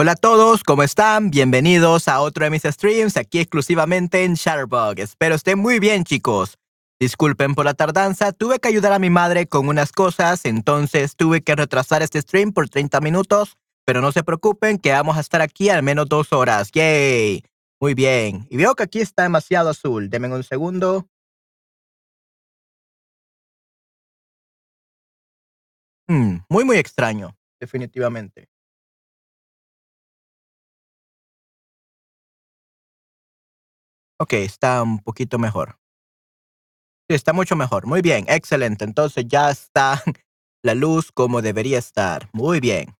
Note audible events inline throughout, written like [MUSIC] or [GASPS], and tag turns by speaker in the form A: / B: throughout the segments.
A: Hola a todos, ¿cómo están? Bienvenidos a otro de mis streams aquí exclusivamente en Shutterbug. Espero estén muy bien, chicos. Disculpen por la tardanza, tuve que ayudar a mi madre con unas cosas, entonces tuve que retrasar este stream por 30 minutos, pero no se preocupen que vamos a estar aquí al menos dos horas. ¡Yay! Muy bien. Y veo que aquí está demasiado azul. Denme un segundo. Hmm, muy, muy extraño, definitivamente. Ok, está un poquito mejor. Sí, está mucho mejor. Muy bien, excelente. Entonces ya está [LAUGHS] la luz como debería estar. Muy bien.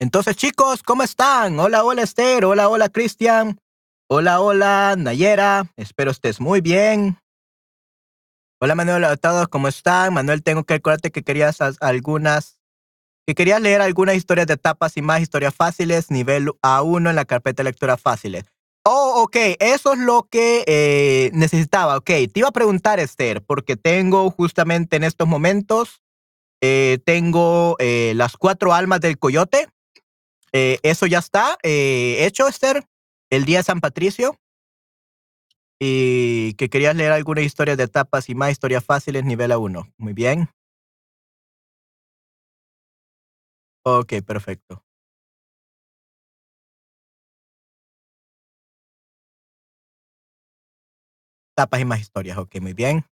A: Entonces, chicos, ¿cómo están? Hola, hola, Esther. Hola, hola, Cristian. Hola, hola, Nayera. Espero estés muy bien. Hola, Manuel, a todos, ¿cómo están? Manuel, tengo que recordarte que querías algunas, que querías leer algunas historias de etapas y más historias fáciles, nivel A1 en la carpeta de lectura fáciles. Oh, ok, eso es lo que eh, necesitaba. Ok, te iba a preguntar, Esther, porque tengo justamente en estos momentos, eh, tengo eh, las cuatro almas del coyote. eso ya está hecho, Esther, el día de San Patricio. Y que querías leer alguna historia de etapas y más historias fáciles, nivel A1. Muy bien. Ok, perfecto. Tapas y más historias. Ok, muy bien.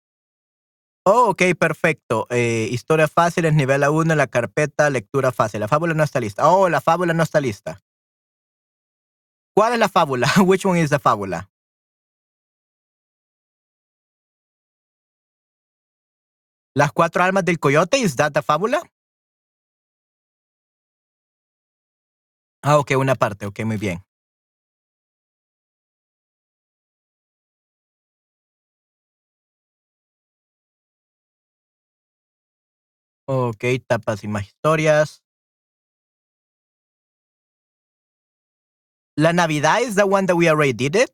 A: Oh, ok, perfecto. Eh, historias fáciles, nivel A1 en la carpeta, lectura fácil. La fábula no está lista. Oh, la fábula no está lista. ¿Cuál es la fábula? [LAUGHS] Which one is the fábula? Las cuatro almas del coyote, ¿is that the fábula? Ah, ok, una parte. Ok, muy bien. Ok, tapas y más historias. La Navidad is the one that we already did it.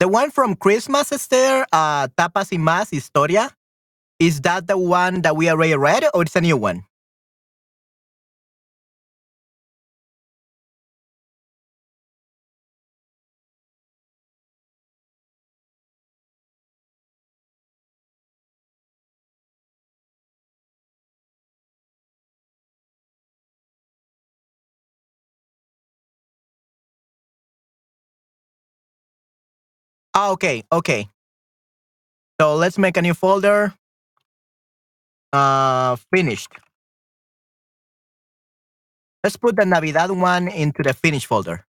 A: The one from Christmas, Esther, uh, tapas y más historia. Is that the one that we already read, or it's a new one? Ah, okay, okay. So let's make a new folder. Uh, finished. Let's put the Navidad one into the finished folder.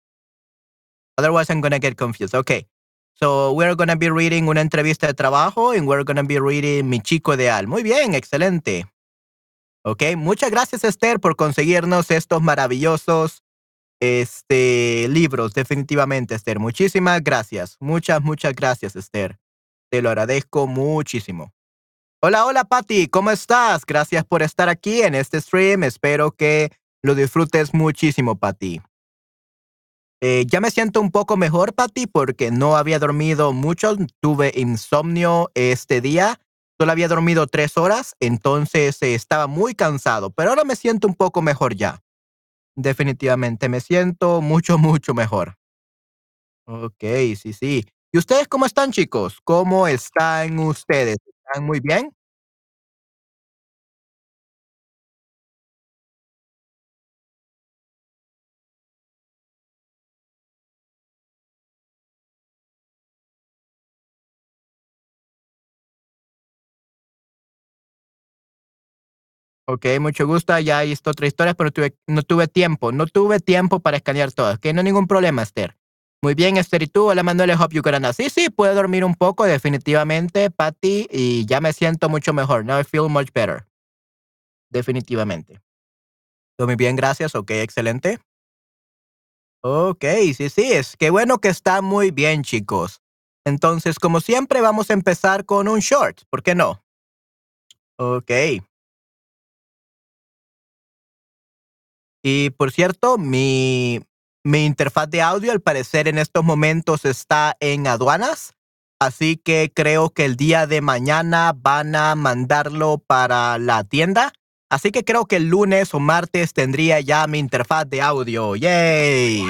A: Otherwise, I'm going to get confused. Okay. So we're going to be reading una entrevista de trabajo and we're going to be reading Mi Chico Ideal. Muy bien, excelente. Ok, muchas gracias Esther por conseguirnos estos maravillosos este, libros, definitivamente, Esther. Muchísimas gracias. Muchas, muchas gracias, Esther. Te lo agradezco muchísimo. Hola, hola, Patti. ¿Cómo estás? Gracias por estar aquí en este stream. Espero que lo disfrutes muchísimo, Patti. Eh, ya me siento un poco mejor, Patti, porque no había dormido mucho. Tuve insomnio este día. Solo había dormido tres horas, entonces eh, estaba muy cansado, pero ahora me siento un poco mejor ya. Definitivamente, me siento mucho, mucho mejor. Ok, sí, sí. ¿Y ustedes cómo están, chicos? ¿Cómo están ustedes? ¿Están muy bien? Ok, mucho gusto. Ya he visto otra historia, pero tuve, no tuve tiempo. No tuve tiempo para escanear todas. Que no hay ningún problema, Esther. Muy bien, Esther. ¿Y tú? Hola, Manuel. Hope you can Sí, sí, puedo dormir un poco, definitivamente, Patty. Y ya me siento mucho mejor. Now I feel much better. Definitivamente. Muy bien, gracias. Ok, excelente. Ok, sí, sí. Es que bueno que está muy bien, chicos. Entonces, como siempre, vamos a empezar con un short. ¿Por qué no? Ok. Y por cierto, mi, mi interfaz de audio al parecer en estos momentos está en aduanas. Así que creo que el día de mañana van a mandarlo para la tienda. Así que creo que el lunes o martes tendría ya mi interfaz de audio. ¡Yay!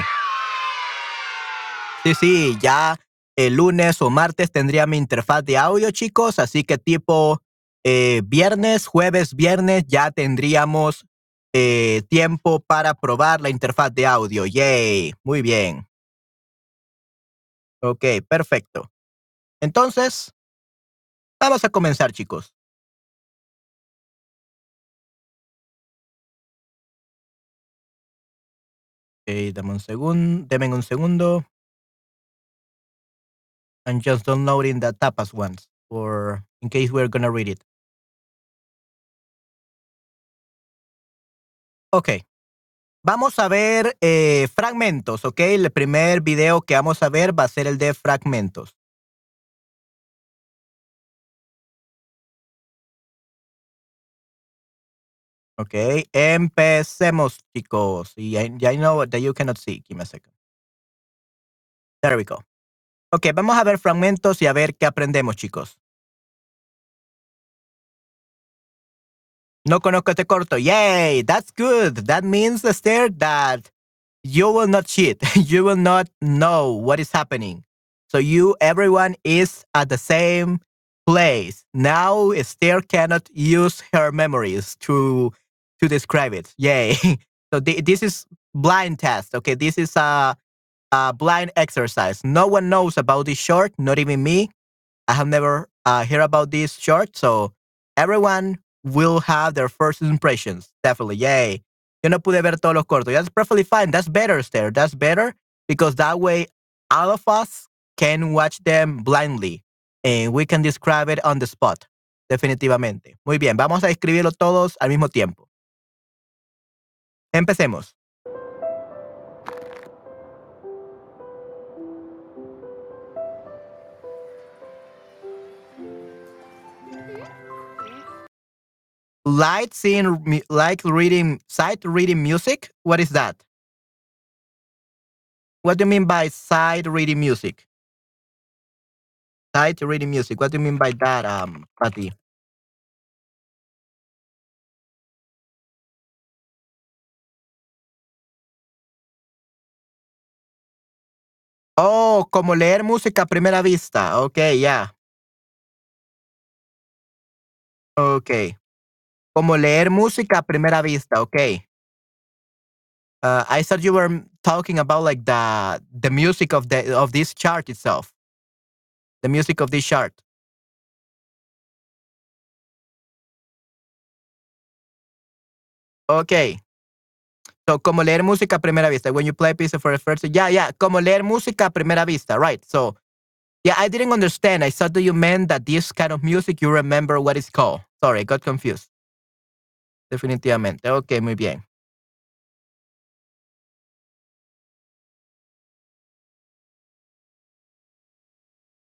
A: Sí, sí, ya el lunes o martes tendría mi interfaz de audio, chicos. Así que tipo eh, viernes, jueves, viernes ya tendríamos eh, tiempo para probar la interfaz de audio. Yay, muy bien. Ok, perfecto. Entonces, vamos a comenzar, chicos. Ok, dame un segundo, denme un segundo. I'm just downloading the tapas ones for in case we're gonna read it. Ok. Vamos a ver eh, fragmentos, ¿ok? El primer video que vamos a ver va a ser el de fragmentos. Ok, empecemos, chicos. Y I, I know that you cannot see. Give me a second. There we go. Ok, vamos a ver fragmentos y a ver qué aprendemos, chicos. No conozco este corto. Yay, that's good. That means, Esther, that you will not cheat. [LAUGHS] you will not know what is happening. So you, everyone is at the same place. Now Esther cannot use her memories to to describe it. Yay. [LAUGHS] so th this is blind test. Okay, this is a, a blind exercise. No one knows about this short, not even me. I have never uh, heard about this short. So everyone will have their first impressions. Definitely. Yay. Yo no pude ver todos los cortos. That's perfectly fine. That's better, Esther. That's better because that way all of us can watch them blindly and we can describe it on the spot. Definitivamente. Muy bien. Vamos a escribirlo todos al mismo tiempo. Empecemos. Light seeing like reading sight reading music what is that what do you mean by sight reading music sight reading music what do you mean by that um Patty? Oh, como leer música primera vista. Okay, yeah. Okay. Como leer música a primera vista, okay. Uh, I thought you were talking about like the the music of the of this chart itself. The music of this chart. Okay. So, como leer música a primera vista. When you play a piece for the first yeah, yeah, como leer música a primera vista, right? So, yeah, I didn't understand. I thought that you meant that this kind of music you remember what it's called. Sorry, got confused. Definitivamente. Ok, muy bien.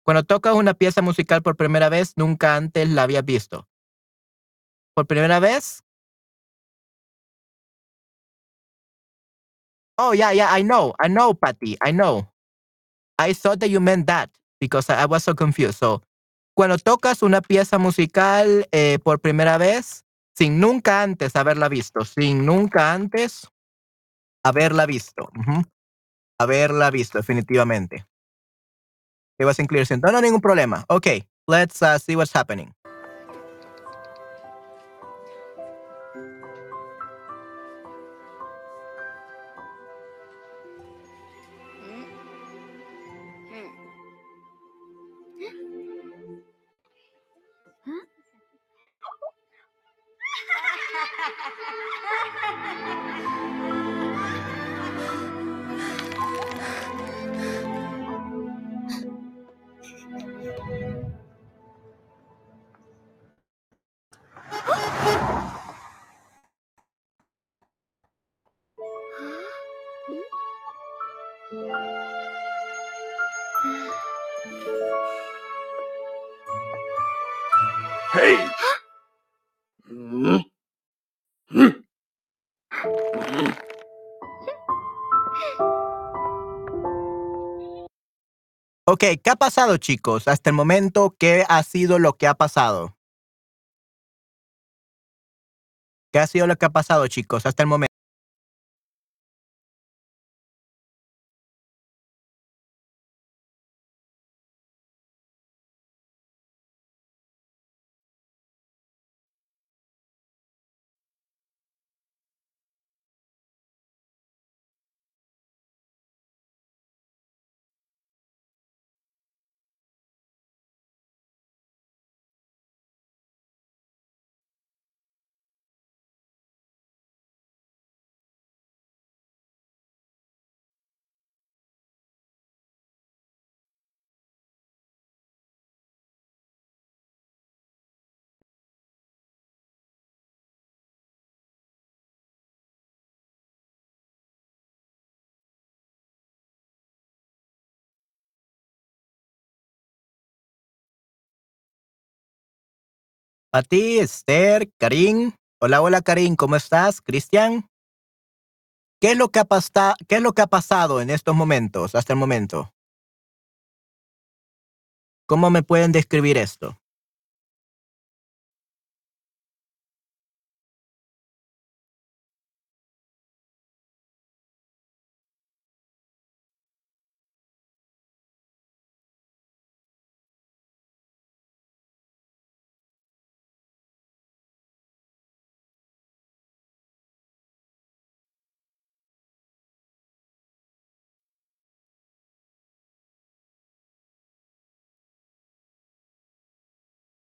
A: Cuando tocas una pieza musical por primera vez, nunca antes la habías visto. ¿Por primera vez? Oh, yeah, yeah, I know. I know, Patty. I know. I thought that you meant that because I was so confused. So, cuando tocas una pieza musical eh, por primera vez, sin nunca antes haberla visto, sin nunca antes haberla visto. Haberla visto, definitivamente. It was clear No, no, ningún problema. Okay, let's uh, see what's happening. Ok, ¿qué ha pasado, chicos? Hasta el momento, ¿qué ha sido lo que ha pasado? ¿Qué ha sido lo que ha pasado, chicos, hasta el momento? A ti, Esther, Karim. Hola, hola, Karim, ¿cómo estás? Cristian. ¿Qué es lo que ha? ¿Qué es lo que ha pasado en estos momentos, hasta el momento? ¿Cómo me pueden describir esto?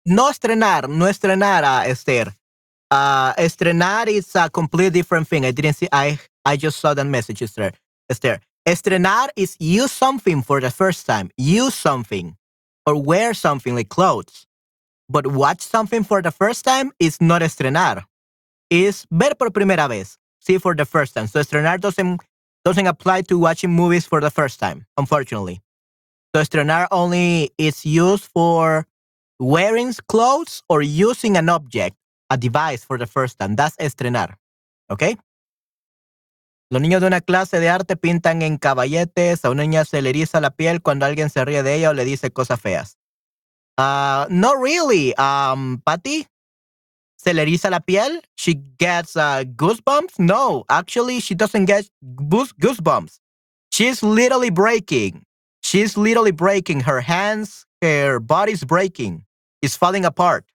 A: No estrenar, no estrenar a Esther. Uh, estrenar is a completely different thing. I didn't see. I I just saw that message, Esther. Esther. Estrenar is use something for the first time. Use something or wear something like clothes. But watch something for the first time is not estrenar. Is ver por primera vez. See for the first time. So estrenar doesn't doesn't apply to watching movies for the first time, unfortunately. So estrenar only is used for wearing clothes or using an object, a device for the first time. That's estrenar. ¿Ok? Los niños de una clase de arte pintan en caballetes, a una niña se le eriza la piel cuando alguien se ríe de ella o le dice cosas feas. Uh, not really, um, Patty. ¿Se le eriza la piel? She gets uh, goosebumps? No, actually, she doesn't get goosebumps. She's literally breaking. She's literally breaking. Her hands, her body's breaking. It's falling apart.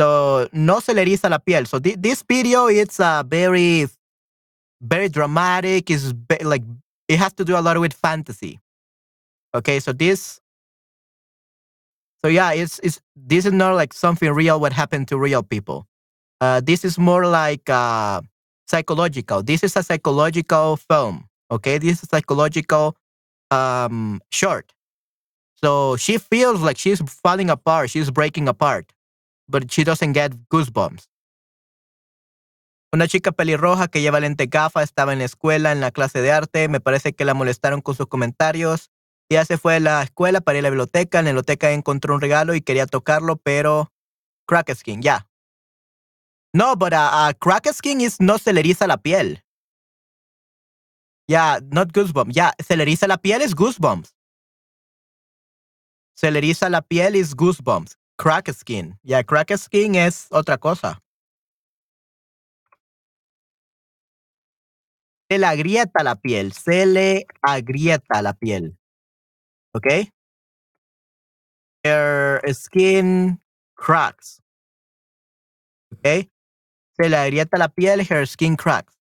A: So, no se le eriza la piel. So, th this video, it's uh, very, very dramatic. It's like, it has to do a lot with fantasy. Okay, so this, so yeah, it's, it's, this is not like something real what happened to real people. Uh, this is more like uh, psychological. This is a psychological film. Okay, this is psychological um, short. So she feels like she's falling apart, she's breaking apart, but she doesn't get goosebumps. Una chica pelirroja que lleva lente gafa estaba en la escuela, en la clase de arte. Me parece que la molestaron con sus comentarios. Ya se fue a la escuela para a la biblioteca. En la biblioteca encontró un regalo y quería tocarlo, pero crack skin, ya. No, but a, a crack skin is no se la piel. Yeah, not goosebumps. Yeah, se le eriza la piel es goosebumps. Se le eriza la piel es goosebumps. Crack skin. Yeah, crack skin es otra cosa. Se le agrieta la piel. Se le agrieta la piel. ¿Ok? Her skin cracks. ¿Ok? Se le agrieta la piel. Her skin cracks.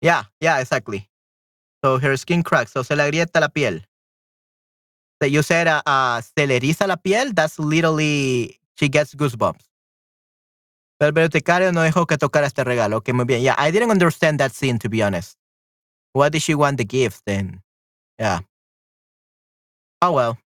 A: Yeah, yeah, exactly. So her skin cracks. So se le agrieta la piel. So you said uh, uh, se le eriza la piel. That's literally she gets goosebumps. El bibliotecario no dejó que tocara este regalo. Okay, muy bien. Yeah, I didn't understand that scene to be honest. What did she want the gift then? Yeah. Oh well.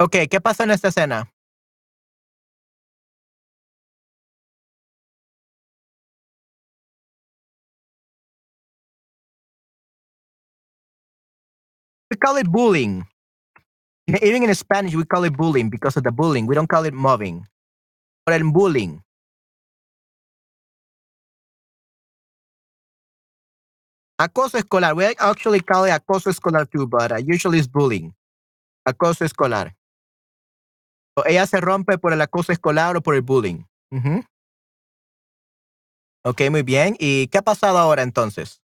A: Ok, ¿qué pasó en esta escena? We call it bullying. Even in Spanish, we call it bullying because of the bullying. We don't call it mobbing or el bullying. Acoso escolar. We actually call it acoso escolar too, but uh, usually it's bullying. Acoso escolar. Ella se rompe por el acoso escolar o por el bullying. Ujú. Ok, muy bien. ¿Y qué ha pasado ahora entonces?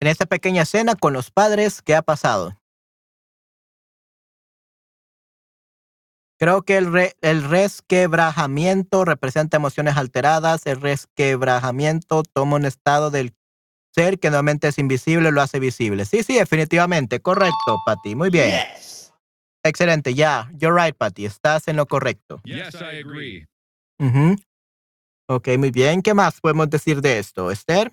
A: En esta pequeña escena con los padres, ¿qué ha pasado? Creo que el, re- el resquebrajamiento representa emociones alteradas. El resquebrajamiento toma un estado del ser que normalmente es invisible, lo hace visible. Sí, sí, definitivamente. Correcto, Patty. Muy bien. Excelente. Ya, you're right, Patty. Estás en lo correcto.
B: Yes, I agree.
A: Ujú. Ok, muy bien. ¿Qué más podemos decir de esto, Esther?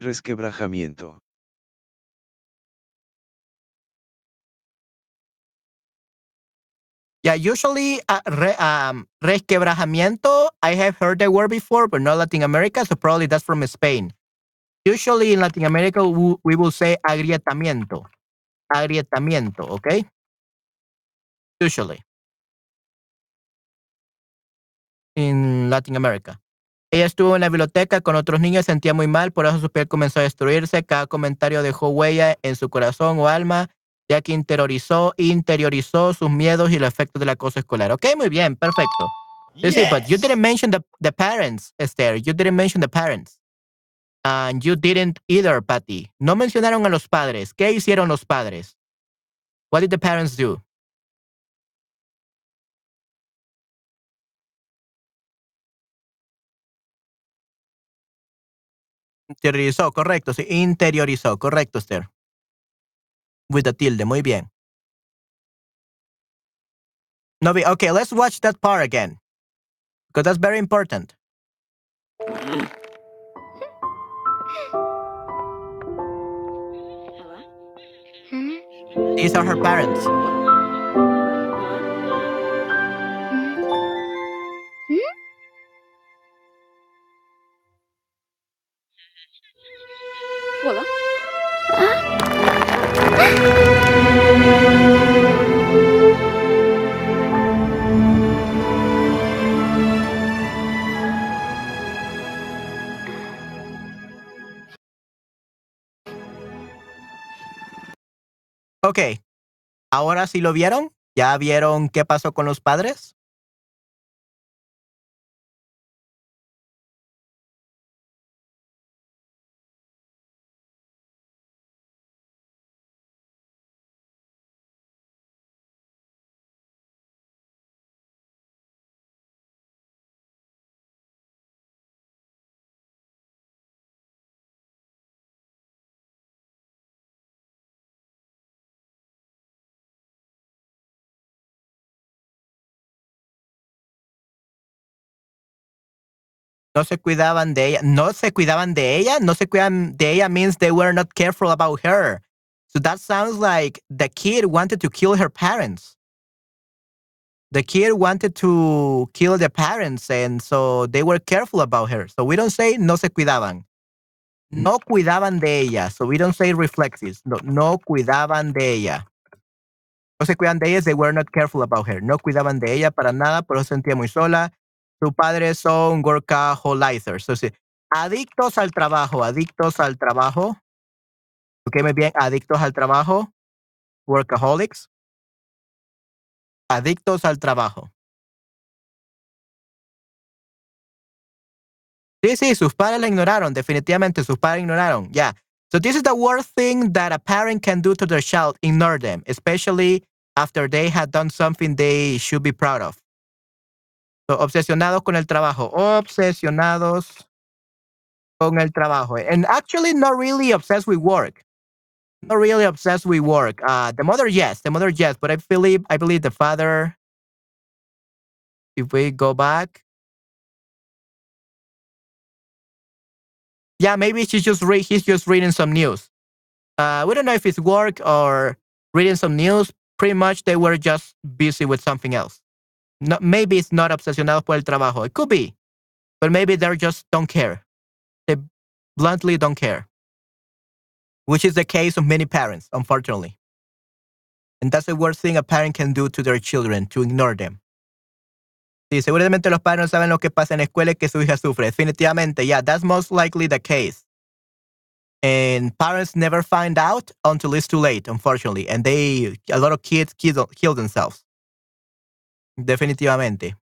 C: Resquebrajamiento.
A: Yeah, usually uh, re, um, resquebrajamiento, I have heard the word before, but not Latin America, so probably that's from Spain. Usually in Latin America, we, will say agrietamiento. Agrietamiento, okay? Usually. In Latin America. Ella estuvo en la biblioteca con otros niños, sentía muy mal, por eso su piel comenzó a destruirse. Cada comentario dejó huella en su corazón o alma, ya que interiorizó, interiorizó sus miedos y los efectos del acoso escolar. Ok, muy bien, perfecto. Sí, sí, but you didn't mention the, the parents, Esther. You didn't mention the parents. And you didn't either, Patty. No mencionaron a los padres. ¿Qué hicieron los padres? What did the parents do? Interiorizó, correcto, sí. Interiorizó, correcto, Esther. With the tilde, muy bien. No, be- okay, let's watch that part again. Because that's very important. These are her parents. Ok. Ahora sí lo vieron. ¿Ya vieron qué pasó con los padres? No se cuidaban de ella. No se cuidaban de ella. No se cuidaban de ella means they were not careful about her. So that sounds like the kid wanted to kill her parents. The kid wanted to kill the parents, and so they were careful about her. So we don't say no se cuidaban. No cuidaban de ella. So we don't say reflexives. No, no cuidaban de ella. No se cuidan de ella. They were not careful about her. No cuidaban de ella para nada, pero se sentía muy sola. Su padre son workaholizers. So, sí, adictos al trabajo, adictos al trabajo. Ok, muy bien, adictos al trabajo. Workaholics. Adictos al trabajo. Sí, sí, sus padres la ignoraron, definitivamente sus padres ignoraron. Yeah. So this is the worst thing that a parent can do to their child, ignore them, especially after they had done something they should be proud of. Obsesionados con el trabajo, obsesionados con el trabajo. And actually not really obsessed with work. Not really obsessed with work. Uh, the mother, yes, the mother, yes, but I believe I believe the father. If we go back, yeah, maybe she's just read. He's just reading some news. Uh, we don't know if it's work or reading some news. Pretty much, they were just busy with something else. No, maybe it's not obsesionado por el trabajo. It could be, but maybe they just don't care. They bluntly don't care which is the case of many parents, unfortunately. And that's the worst thing a parent can do to their children, to ignore them. Sí, seguramente los padres no saben lo que pasa en la escuela y que su hija sufre. Definitivamente, yeah, that's most likely the case. And parents never find out until it's too late, unfortunately. And they, a lot of kids kill, kill themselves. Definitivamente.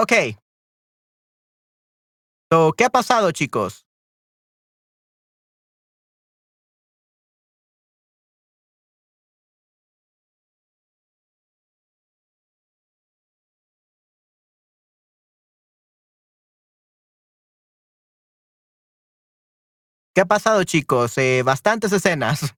A: Ok. So, ¿Qué ha pasado, chicos? ¿Qué ha pasado, chicos? Eh, bastantes escenas.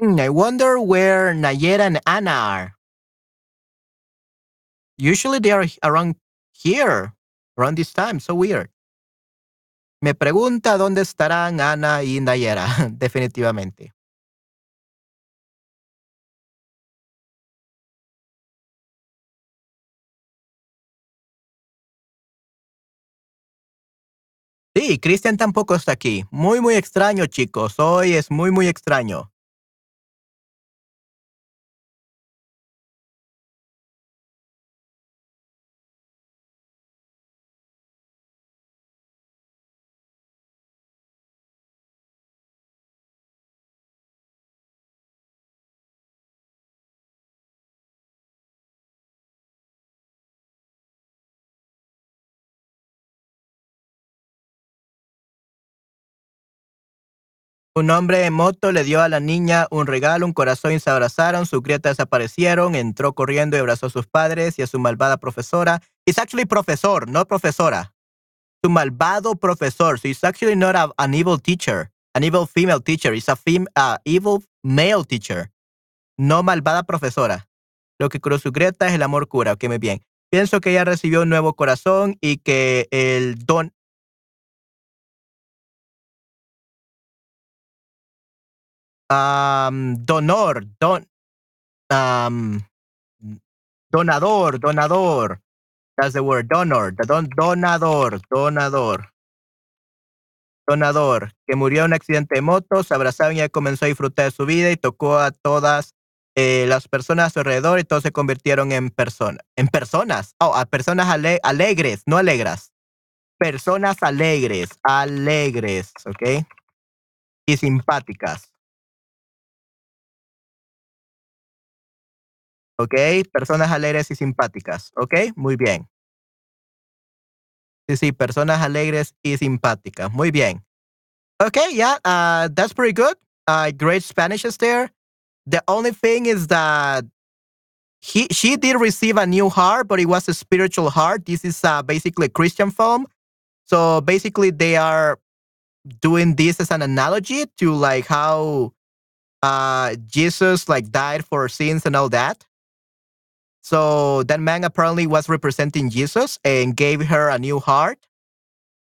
A: I wonder where Nayera and Anna are. Usually they are around here, around this time. So weird. Me pregunta dónde estarán Ana y Nayera, [LAUGHS] definitivamente. Sí, Cristian tampoco está aquí. Muy, muy extraño, chicos. Hoy es muy, muy extraño. Un hombre en moto le dio a la niña un regalo, un corazón y se abrazaron. Su crieta desaparecieron. Entró corriendo y abrazó a sus padres y a su malvada profesora. It's actually profesor, no profesora. Su malvado profesor. So it's actually not a, an evil teacher, an evil female teacher. It's a fem, uh, evil male teacher. No malvada profesora. Lo que curó su grieta es el amor cura. Ok, muy bien. Pienso que ella recibió un nuevo corazón y que el don, um, donor, don, um, donador, donador. That's the word, donor, the don, donador, donador. Donador, que murió en un accidente de moto, se abrazaron y comenzó a disfrutar de su vida y tocó a todas eh, las personas a su alrededor y todos se convirtieron en personas. En personas. Oh, a personas ale alegres, no alegras. Personas alegres, alegres, ¿ok? Y simpáticas. ¿Ok? Personas alegres y simpáticas. ¿Ok? Muy bien. Sí, sí, personas alegres y simpáticas. Muy bien. Okay, yeah, uh, that's pretty good. Uh, great Spanish is there. The only thing is that he she did receive a new heart, but it was a spiritual heart. This is uh, basically a Christian film. So basically, they are doing this as an analogy to like how uh, Jesus like died for sins and all that. So that man apparently was representing Jesus and gave her a new heart.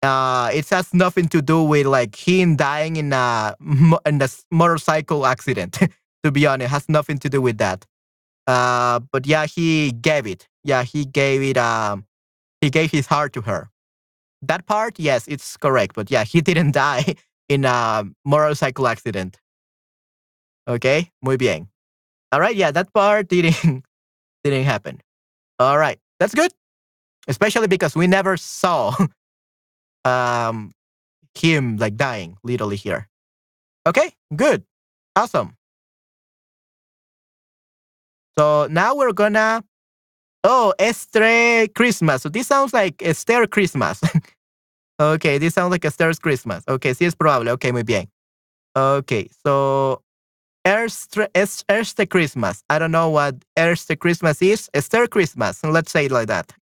A: Uh, it has nothing to do with like him dying in a in a motorcycle accident. [LAUGHS] to be honest, it has nothing to do with that. Uh, but yeah, he gave it. Yeah, he gave it. Um, he gave his heart to her. That part, yes, it's correct. But yeah, he didn't [LAUGHS] die in a motorcycle accident. Okay, muy bien. All right, yeah, that part didn't [LAUGHS] didn't happen. All right, that's good, especially because we never saw [LAUGHS] um him like dying literally here. Okay, good, awesome. So now we're gonna oh Estre Christmas. So this sounds like Esther Christmas. [LAUGHS] okay, this sounds like Esther's Christmas. Okay, sí es probable. Okay, muy bien. Okay, so Erste, Erste Christmas. I don't know what Erste Christmas is. Esther Christmas. Let's say it like that.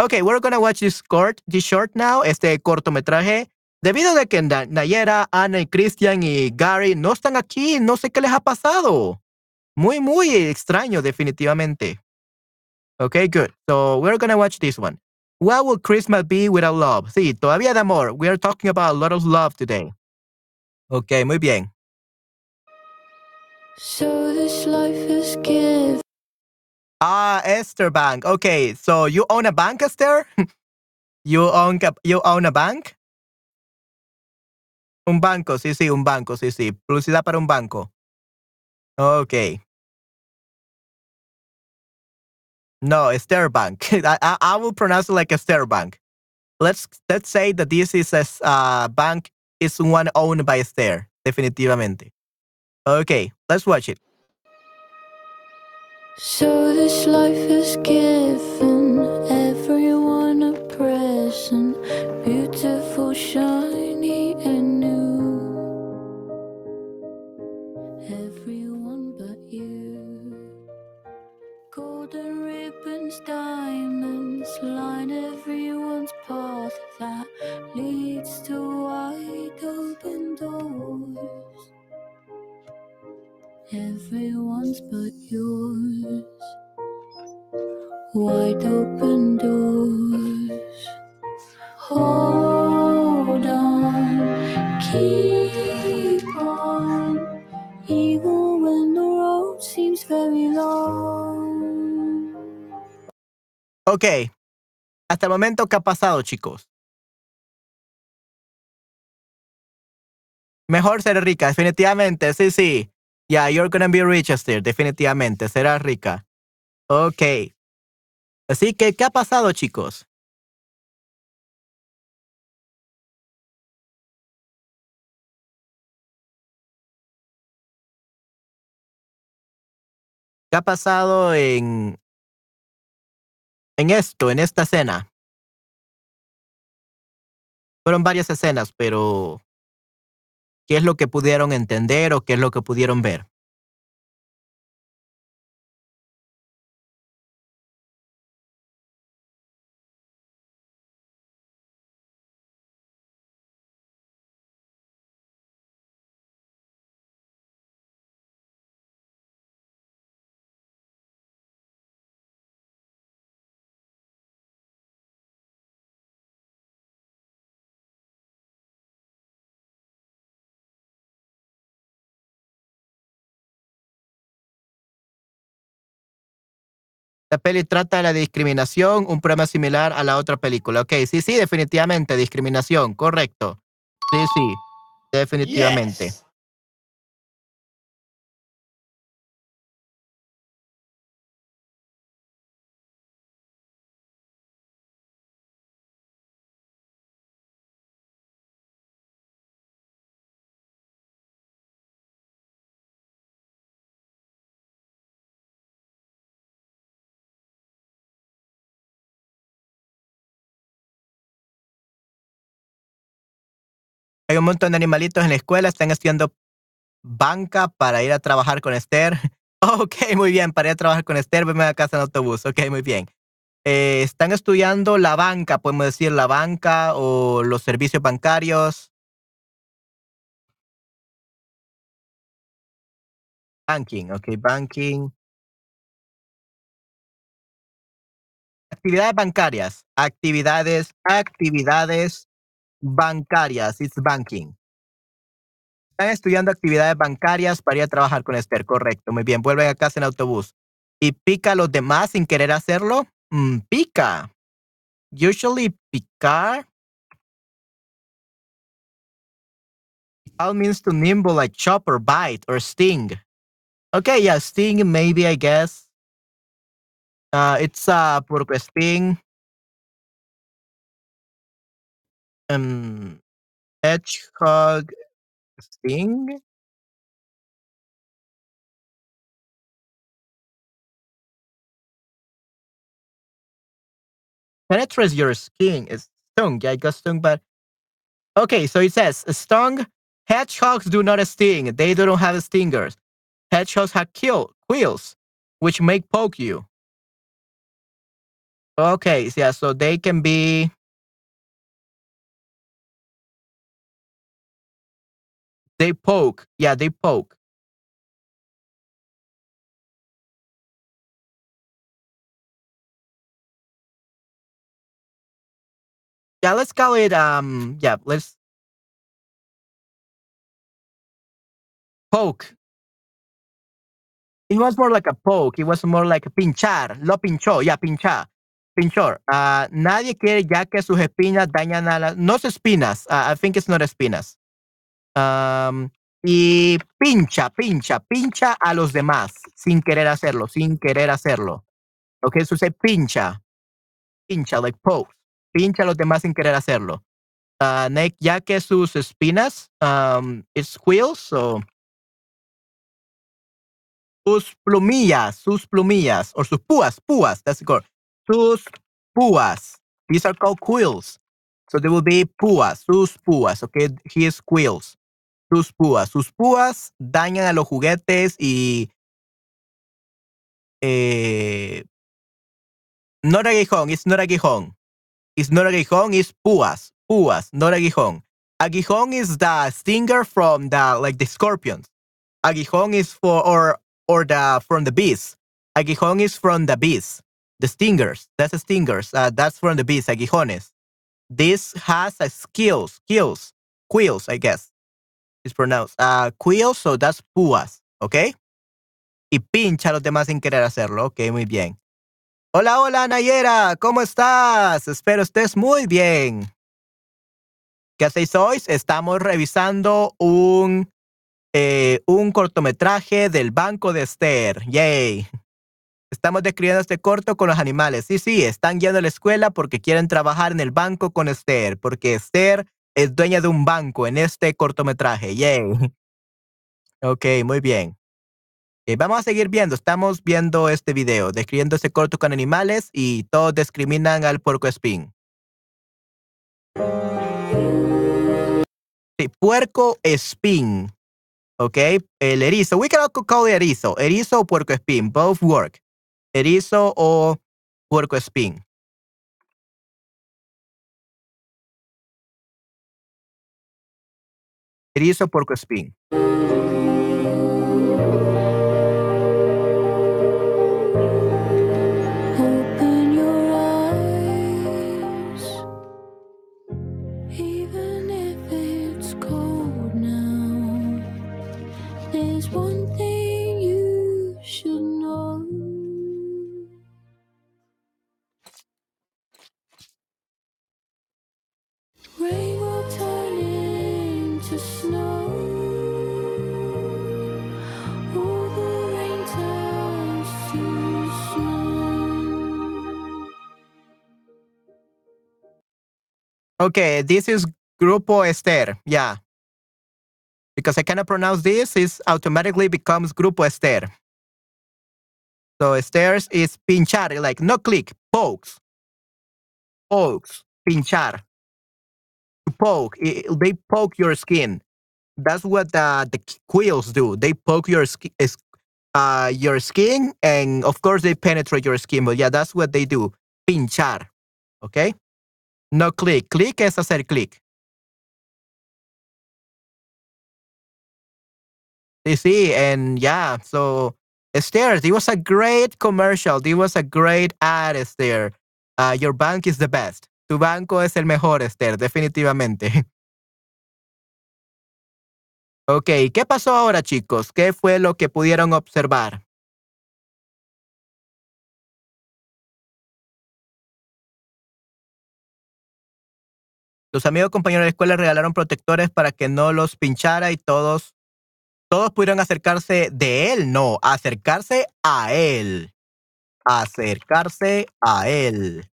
A: Okay, we're gonna watch this short, this short now, este cortometraje. Debido a que Nayera, Ana y Christian y Gary no están aquí, no sé qué les ha pasado. Muy, muy extraño, definitivamente. Okay, good. So we're gonna watch this one. What would Christmas be without love? Sí, todavía de amor. We are talking about a lot of love today. Okay, muy bien. So this life is given. Ah, Esther Bank. Okay, so you own a bank, Esther? [LAUGHS] you own you own a bank? Un banco, sí, sí, un banco, sí, sí. Publicidad para un banco. Okay. No, Esther Bank. [LAUGHS] I, I will pronounce it like Esther Bank. Let's let's say that this is a uh, bank is one owned by Esther, definitivamente. Okay, let's watch it. So this life has given everyone a present, beautiful, shiny, and new. Everyone but you. Golden ribbons, diamonds line everyone's path that leads to wide open doors. Everyone's but yours. Wide open doors. Hold on, keep on, even when the road seems very long. Ok, hasta el momento, ¿qué ha pasado, chicos? Mejor ser rica, definitivamente, sí, sí. Yeah, you're gonna be rich, Esther, definitivamente, serás rica. Ok. Así que, ¿qué ha pasado, chicos? ¿Qué ha pasado en, en esto, en esta escena? Fueron varias escenas, pero ¿qué es lo que pudieron entender o qué es lo que pudieron ver? La peli trata la discriminación, un problema similar a la otra película. Ok, sí, sí, definitivamente, discriminación, correcto. Sí, sí, definitivamente. Hay un montón de animalitos en la escuela, están estudiando banca para ir a trabajar con Esther. [LAUGHS] Ok, muy bien, para ir a trabajar con Esther, venme a casa en autobús. Ok, muy bien. Eh, están estudiando la banca, podemos decir la banca o los servicios bancarios. Banking, ok, banking. Actividades bancarias, actividades, actividades bancarias, it's banking. Están estudiando actividades bancarias para ir a trabajar con Esther, correcto. Muy bien, vuelven a casa en autobús. ¿Y pica a los demás sin querer hacerlo? Mm, pica. Usually picar. All means to nimble like chop or bite or sting. Okay, yeah, sting maybe I guess. Uh, it's uh, porque sting. Um, hedgehog sting? Penetrates your skin. It's stung. Yeah, I got stung, but okay. So it says stung. Hedgehogs do not sting. They don't have stingers. Hedgehogs have kill quills, which make poke you. Okay, yeah. So they can be They poke. Yeah, they poke. Yeah, let's call it um yeah, let's poke. It was more like a poke. It was more like a pinchar. Lo pinchó. Yeah, pinchar. Pinchor. Uh, nadie quiere ya que sus espinas dañan a las. No espinas. Uh, I think it's not espinas. Um, y pincha, pincha, pincha a los demás sin querer hacerlo, sin querer hacerlo. Ok, eso se pincha. Pincha, like poke. Pincha a los demás sin querer hacerlo. Uh, ya que sus espinas, um, squeals, so sus plumillas, sus plumillas, or sus púas, púas, that's the word. Sus púas. These are called quills. So they will be púas, sus púas, okay? His quills sus púas. Sus dañan a los juguetes y eh, not aguijón, it's not aguijón. It's not aguijón, it's púas. Púas, not aguijón. Aguijón is the stinger from the like the scorpions. Aguijón is for or or the from the bees. Aguijón is from the bees. The stingers. That's the stingers. Uh, that's from the bees, aguijones. This has a skills, skills, quills, I guess. It's pronounced. Uh, quills, so that's púas, ¿ok? Y pincha a los demás sin querer hacerlo. Ok, muy bien. Hola, hola, Nayera. ¿Cómo estás? Espero estés muy bien. ¿Qué hacéis hoy? Estamos revisando un, eh, un cortometraje del Banco de Esther. Yay. Estamos describiendo este corto con los animales. Sí, sí, están yendo a la escuela porque quieren trabajar en el banco con Esther, porque Esther es dueña de un banco en este cortometraje. Yay. Ok, muy bien. Eh, vamos a seguir viendo. Estamos viendo este video, describiendo este corto con animales y todos discriminan al puerco espín. Sí, puerco espín. Ok, el erizo. We can call it erizo. Erizo o puerco espín. Both work. Erizo o puerco espín. Erizo o puerco espín. Okay, this is Grupo Esther. Yeah. Because I cannot pronounce this, it automatically becomes Grupo Esther. So Esther is pinchar, like no click, pokes. Pokes, pinchar. To poke, i- they poke your skin. That's what the, the quills do. They poke your skin, uh, your skin, and of course they penetrate your skin. But yeah, that's what they do. Pinchar. Okay? No click. Click es hacer clic. Sí, sí, and yeah, so Esther, it was a great commercial. It was a great ad, Esther. Uh, your bank is the best. Tu banco es el mejor, Esther, definitivamente. [LAUGHS] Ok, ¿qué pasó ahora, chicos? ¿Qué fue lo que pudieron observar? Los amigos compañeros de escuela regalaron protectores para que no los pinchara y todos, todos pudieron acercarse de él, no, acercarse a él. Acercarse a él.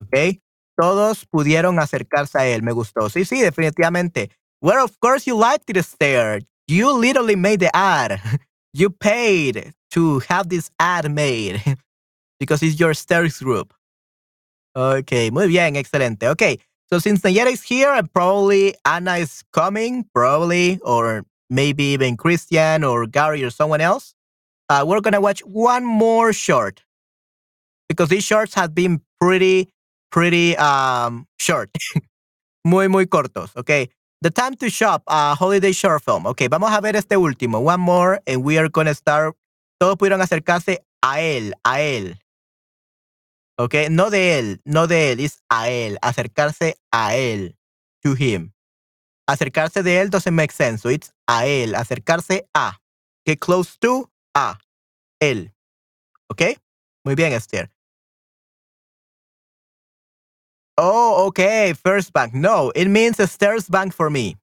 A: ¿Ok? Todos pudieron acercarse a él, me gustó. Sí, sí, definitivamente. Well, of course you liked it, Esther. You literally made the ad. [LAUGHS] You paid to have this ad made [LAUGHS] because it's your Esther's group. Okay, muy bien, excelente. Okay, so since Nayera is here and probably Anna is coming, probably, or maybe even Christian or Gary or someone else, uh, we're gonna watch one more short because these shorts have been pretty, pretty um short. [LAUGHS] muy, muy cortos. Okay, the time to shop, a holiday short film. Okay, vamos a ver este último. One more, and we are gonna start. Todos pudieron acercarse a él, a él. ¿Ok? No de él, no de él, es a él, acercarse a él, to him. Acercarse de él doesn't make sense, so it's a él, acercarse a. Get close to, a, él. ¿Ok? Muy bien, Esther. Oh, okay, first bank. No, it means Esther's bank for me.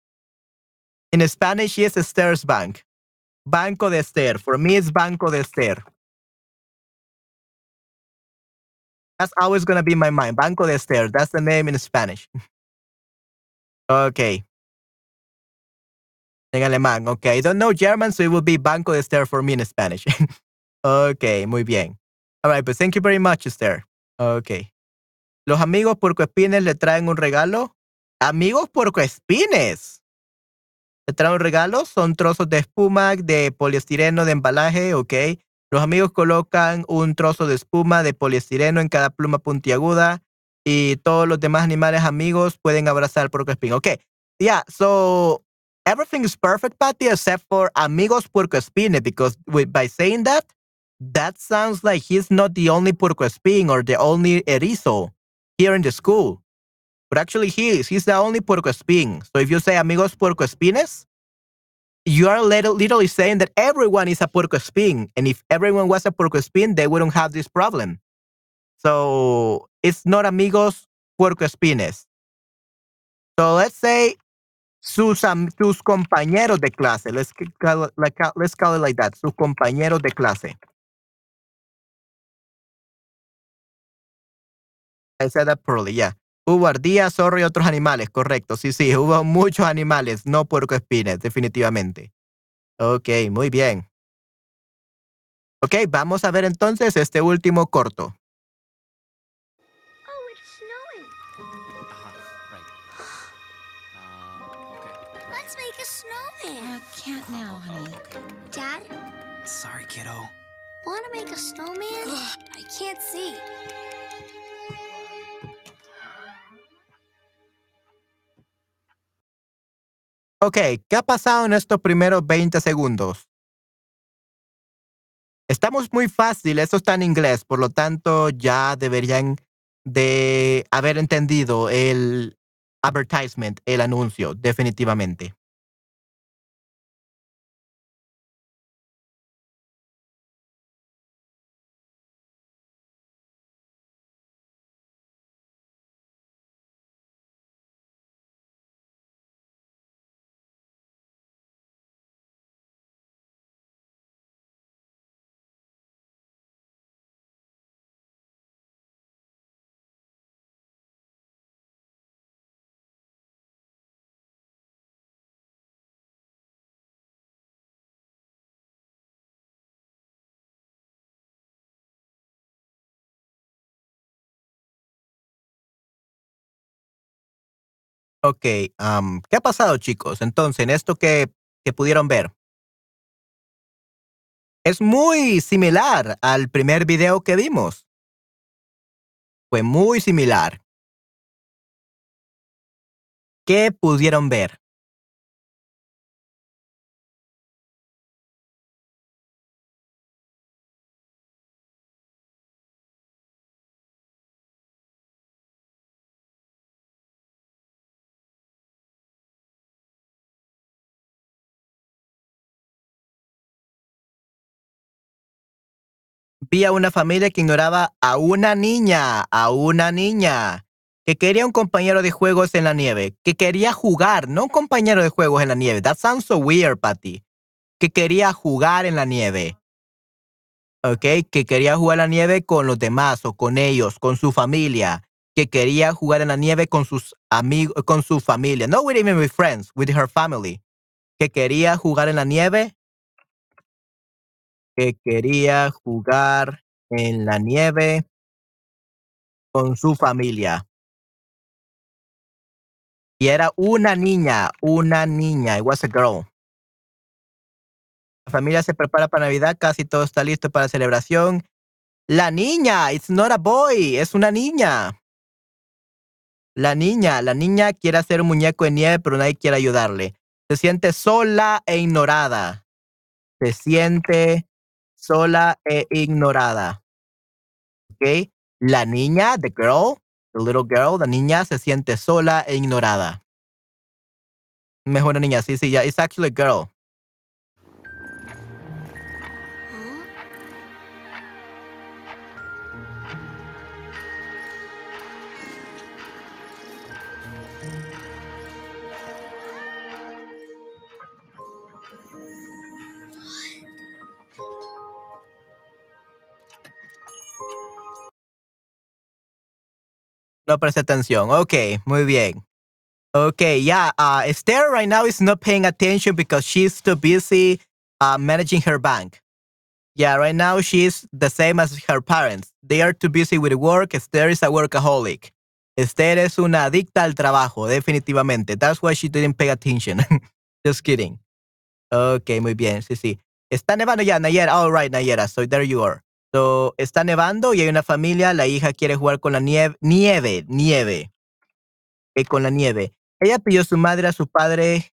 A: In Spanish, it's Esther's bank. Banco de Esther. For me, it's Banco de Esther. That's always going to be my mind. Banco de Esther. That's the name in Spanish. okay. En alemán. Okay. I don't know German, so it will be Banco de Esther for me in Spanish. [LAUGHS] okay. Muy bien. All right. But thank you very much, Esther. Okay. Los amigos puercoespines le traen un regalo. Amigos puercoespines. Le traen un regalo. Son trozos de espuma, de poliestireno, de embalaje. Ok. Los amigos colocan un trozo de espuma de poliestireno en cada pluma puntiaguda y todos los demás animales amigos pueden abrazar puercoespín. Ok, yeah, so everything is perfect, Patty, except for amigos puercoespines, because by saying that, that sounds like he's not the only puercoespín or the only erizo here in the school. But actually, he is. He's the only puercoespín. So if you say amigos puercoespines, you are literally saying that everyone is a puerco spin. And if everyone was a puerco spin, they wouldn't have this problem. So it's not amigos puercoespines. So let's say sus, tus compañeros de clase. Let's call it like let's call it like that. Sus compañeros de clase. I said that poorly, yeah. Hubo ardillas, zorro y otros animales, correcto. Sí, sí, [LAUGHS] hubo muchos animales, no puercoespines, definitivamente. Ok, muy bien. Ok, vamos a ver entonces este último corto.
C: Oh, it's snowing.
D: Right. Okay.
C: Let's make a snowman.
E: Can't now, honey.
C: Dad,
D: Sorry, kiddo.
C: want to make a snowman? I can't see.
A: Ok, ¿qué ha pasado en estos primeros 20 segundos? Estamos muy fácil, esto está en inglés, por lo tanto ya deberían de haber entendido el advertisement, el anuncio, definitivamente. Ok, ¿qué ha pasado, chicos? Entonces, en esto que, que pudieron ver. Es muy similar al primer video que vimos. Fue muy similar. ¿Qué pudieron ver? Vi a una familia que ignoraba a una niña, a una niña, que quería un compañero de juegos en la nieve, que quería jugar, no un compañero de juegos en la nieve. That sounds so weird, Patty. Que quería jugar en la nieve. ¿Ok? Que quería jugar en la nieve con los demás o con ellos, con su familia. Que quería jugar en la nieve con sus amigos, con su familia. No with even with friends, with her family. Que quería jugar en la nieve que quería jugar en la nieve con su familia. Y era una niña, una niña. It was a girl. La familia se prepara para Navidad, casi todo está listo para celebración. La niña, it's not a boy, es una niña. La niña, la niña quiere hacer un muñeco de nieve, pero nadie quiere ayudarle. Se siente sola e ignorada. Se siente sola e ignorada. ¿Ok? La niña, the girl, the little girl, la niña se siente sola e ignorada. Mejor niña, sí, sí, ya, it's actually a girl. No presté atención. Ok, muy bien. Okay, yeah. Esther right now is not paying attention because she's too busy uh, managing her bank. Yeah, right now she's the same as her parents. They are too busy with work. Esther is a workaholic. Esther es una adicta al trabajo, definitivamente. That's why she didn't pay attention. [LAUGHS] Just kidding. Okay, muy bien. Sí, sí. Está nevando ya, Nayera. All right, Nayera. So there you are. So, está nevando y hay una familia. La hija quiere jugar con la nieve. Nieve, nieve. Eh, con la nieve. Ella pidió a su madre, a su padre,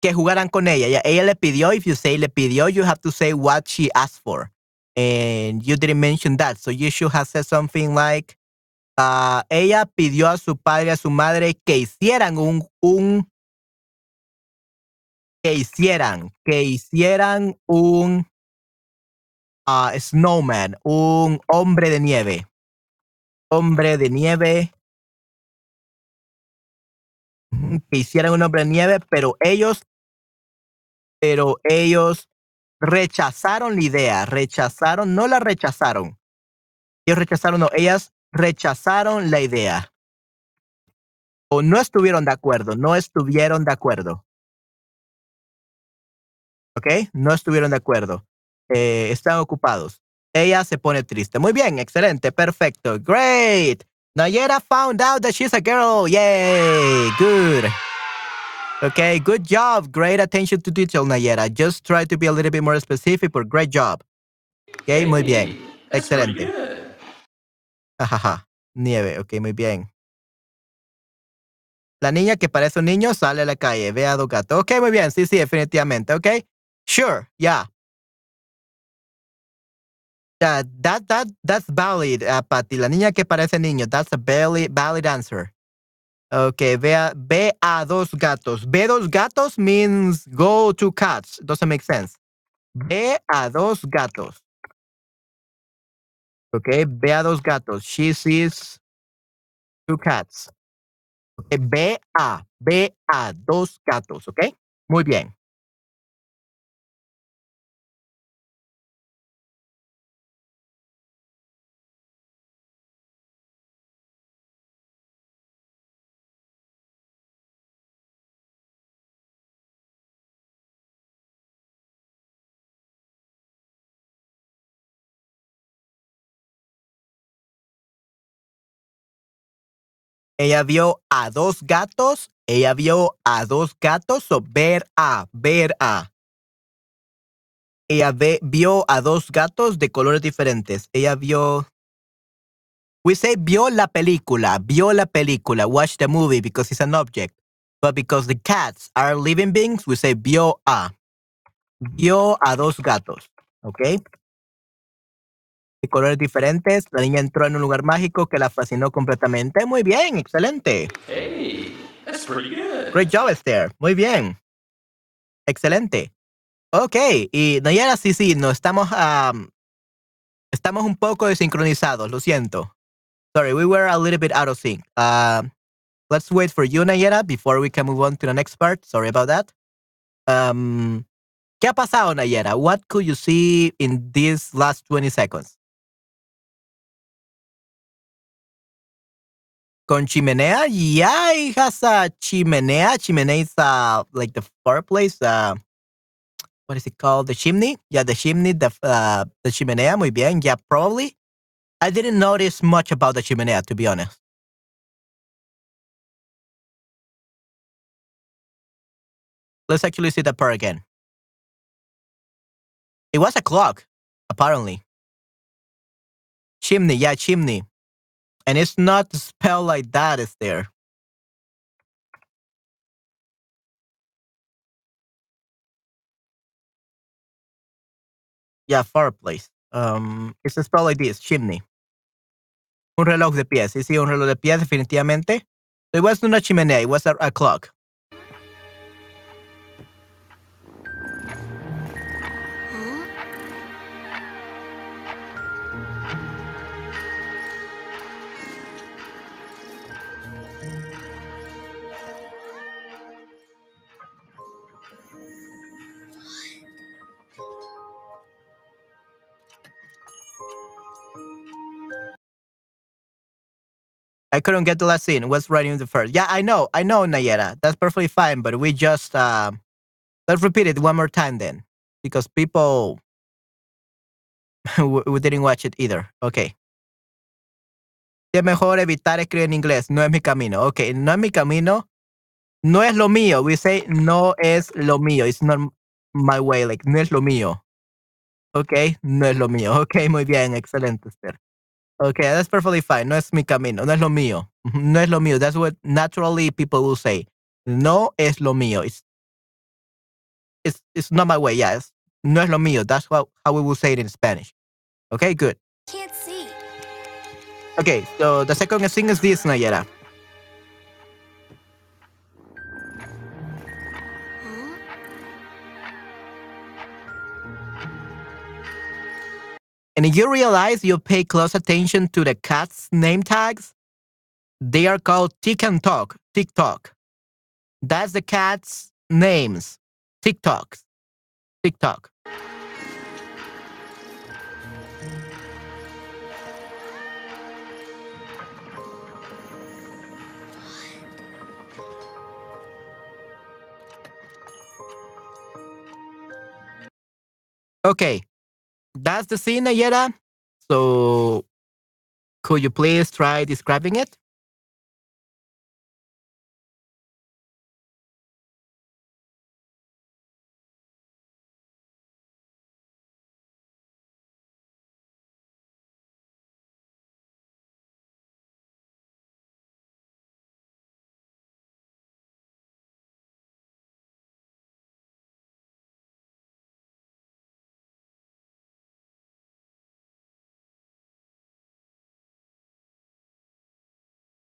A: que jugaran con ella. Ella, le pidió, if you say le pidió, you have to say what she asked for. And you didn't mention that. So you should have said something like, uh, ella pidió a su padre a su madre que hicieran un, un, que hicieran, que hicieran un uh, snowman, un hombre de nieve. Hombre de nieve. [LAUGHS] Que un hombre de nieve, pero ellos, pero ellos rechazaron la idea, rechazaron, no la rechazaron. Ellos rechazaron, no, ellas rechazaron la idea. O no estuvieron de acuerdo, no estuvieron de acuerdo. ¿Ok? No estuvieron de acuerdo. Eh, están ocupados. Ella se pone triste. Muy bien, excelente, perfecto. Great. Nayera found out that she's a girl. Yay. Good. Okay, good job. Great attention to detail, Nayera. Just try to be a little bit more specific, but great job. Okay, muy bien. Excelente. Ajaja. Nieve, ok, muy bien. La niña que parece un niño sale a la calle, ve a dos gatos. Ok, muy bien, sí, sí, definitivamente, ok. Sure, yeah. Yeah, that, that, that's valid, uh, Patty. La niña que parece niño, that's a valid, valid answer. Ok, ve a, ve a dos gatos. Ve dos gatos means go to cats. Doesn't make sense. Ve a dos gatos. Ok, ve a dos gatos. She sees two cats. Ok, ve a, ve a dos gatos, ok? Muy bien. Ella vio a dos gatos. Ella vio a dos gatos o ver a, ver a. Ella ve, vio a dos gatos de colores diferentes. Ella vio. We say vio la película, vio la película, watch the movie because it's an object. But because the cats are living beings, we say vio a. Vio a dos gatos. ¿Ok? De colores diferentes. La niña entró en un lugar mágico que la fascinó completamente. Muy bien, excelente.
E: Hey, that's pretty good.
A: Great job, Esther. Muy bien. Excelente. Ok, y Nayara, sí, sí, no estamos, am, estamos un poco desincronizados, lo siento. Sorry, we were a little bit out of sync. Uh, let's wait for you, Nayara, before we can move on to the next part. Sorry about that. Um, ¿Qué ha pasado, Nayara? What could you see in these last 20 seconds? Con chimenea? Yeah, it has a chimenea. Chimenea is uh, like the fireplace. Uh, what is it called? The chimney? Yeah, the chimney, the, uh, the chimenea. Muy bien. Yeah, probably. I didn't notice much about the chimenea, to be honest. Let's actually see the part again. It was a clock, apparently. Chimney, yeah, chimney. And it's not spelled like that, is there? Yeah, fireplace. Um, it's spelled like this, chimney. Un reloj de pies. Sí, sí, un reloj de pies, definitivamente. It wasn't una chimenea, it was a, a clock. I couldn't get the last scene. Was writing the first. Yeah, I know, I know, Nayera. That's perfectly fine. But we just uh, let's repeat it one more time then, because people [LAUGHS] we we didn't watch it either. Okay. Es mejor evitar escribir en inglés. No es mi camino. Okay, no es mi camino. No es lo mío. We say no es lo mío. It's not my way. Like no es lo mío. Okay, no es lo mío. [LAUGHS] Okay, muy bien, excelente, Esther. Okay, that's perfectly fine. No es mi camino, no es lo mío. No es lo mío. That's what naturally people will say. No es lo mío. It's it's it's not my way. Yeah, no es lo mío. That's how, how we will say it in Spanish. Okay, good.
C: Can't see.
A: Okay, so the second thing is this, Nayera. And you realize you pay close attention to the cat's name tags? They are called Tick and Talk, TikTok. That's the cat's names, TikToks, TikTok. Okay, that's the scene, Nayera. So, could you please try describing it?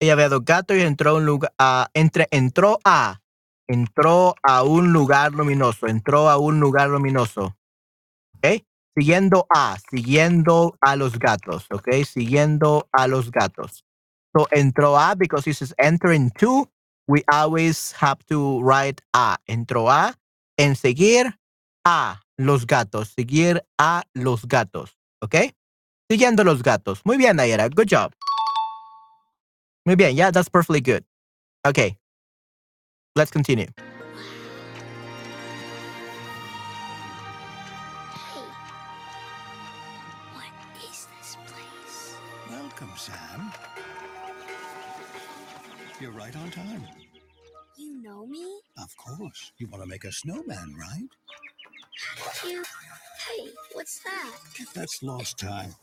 A: Ella ve a dos gatos y entró a un lugar, entre, entró a, entró a un lugar luminoso, entró a un lugar luminoso. ¿Ok? Siguiendo a, siguiendo a los gatos, ¿ok? Siguiendo a los gatos. So entró a, because this is entering to, we always have to write a. Entró a, en seguir a los gatos, seguir a los gatos, ¿ok? Siguiendo los gatos. Muy bien, Nayera, good job. Muy bien, yeah, that's perfectly good. Okay. Let's continue.
C: Hey. What is this place?
F: Welcome, Sam. You're right on time.
C: You know me?
F: Of course. You want to make a snowman, right?
C: How did you? Hey, what's that?
F: That's lost time.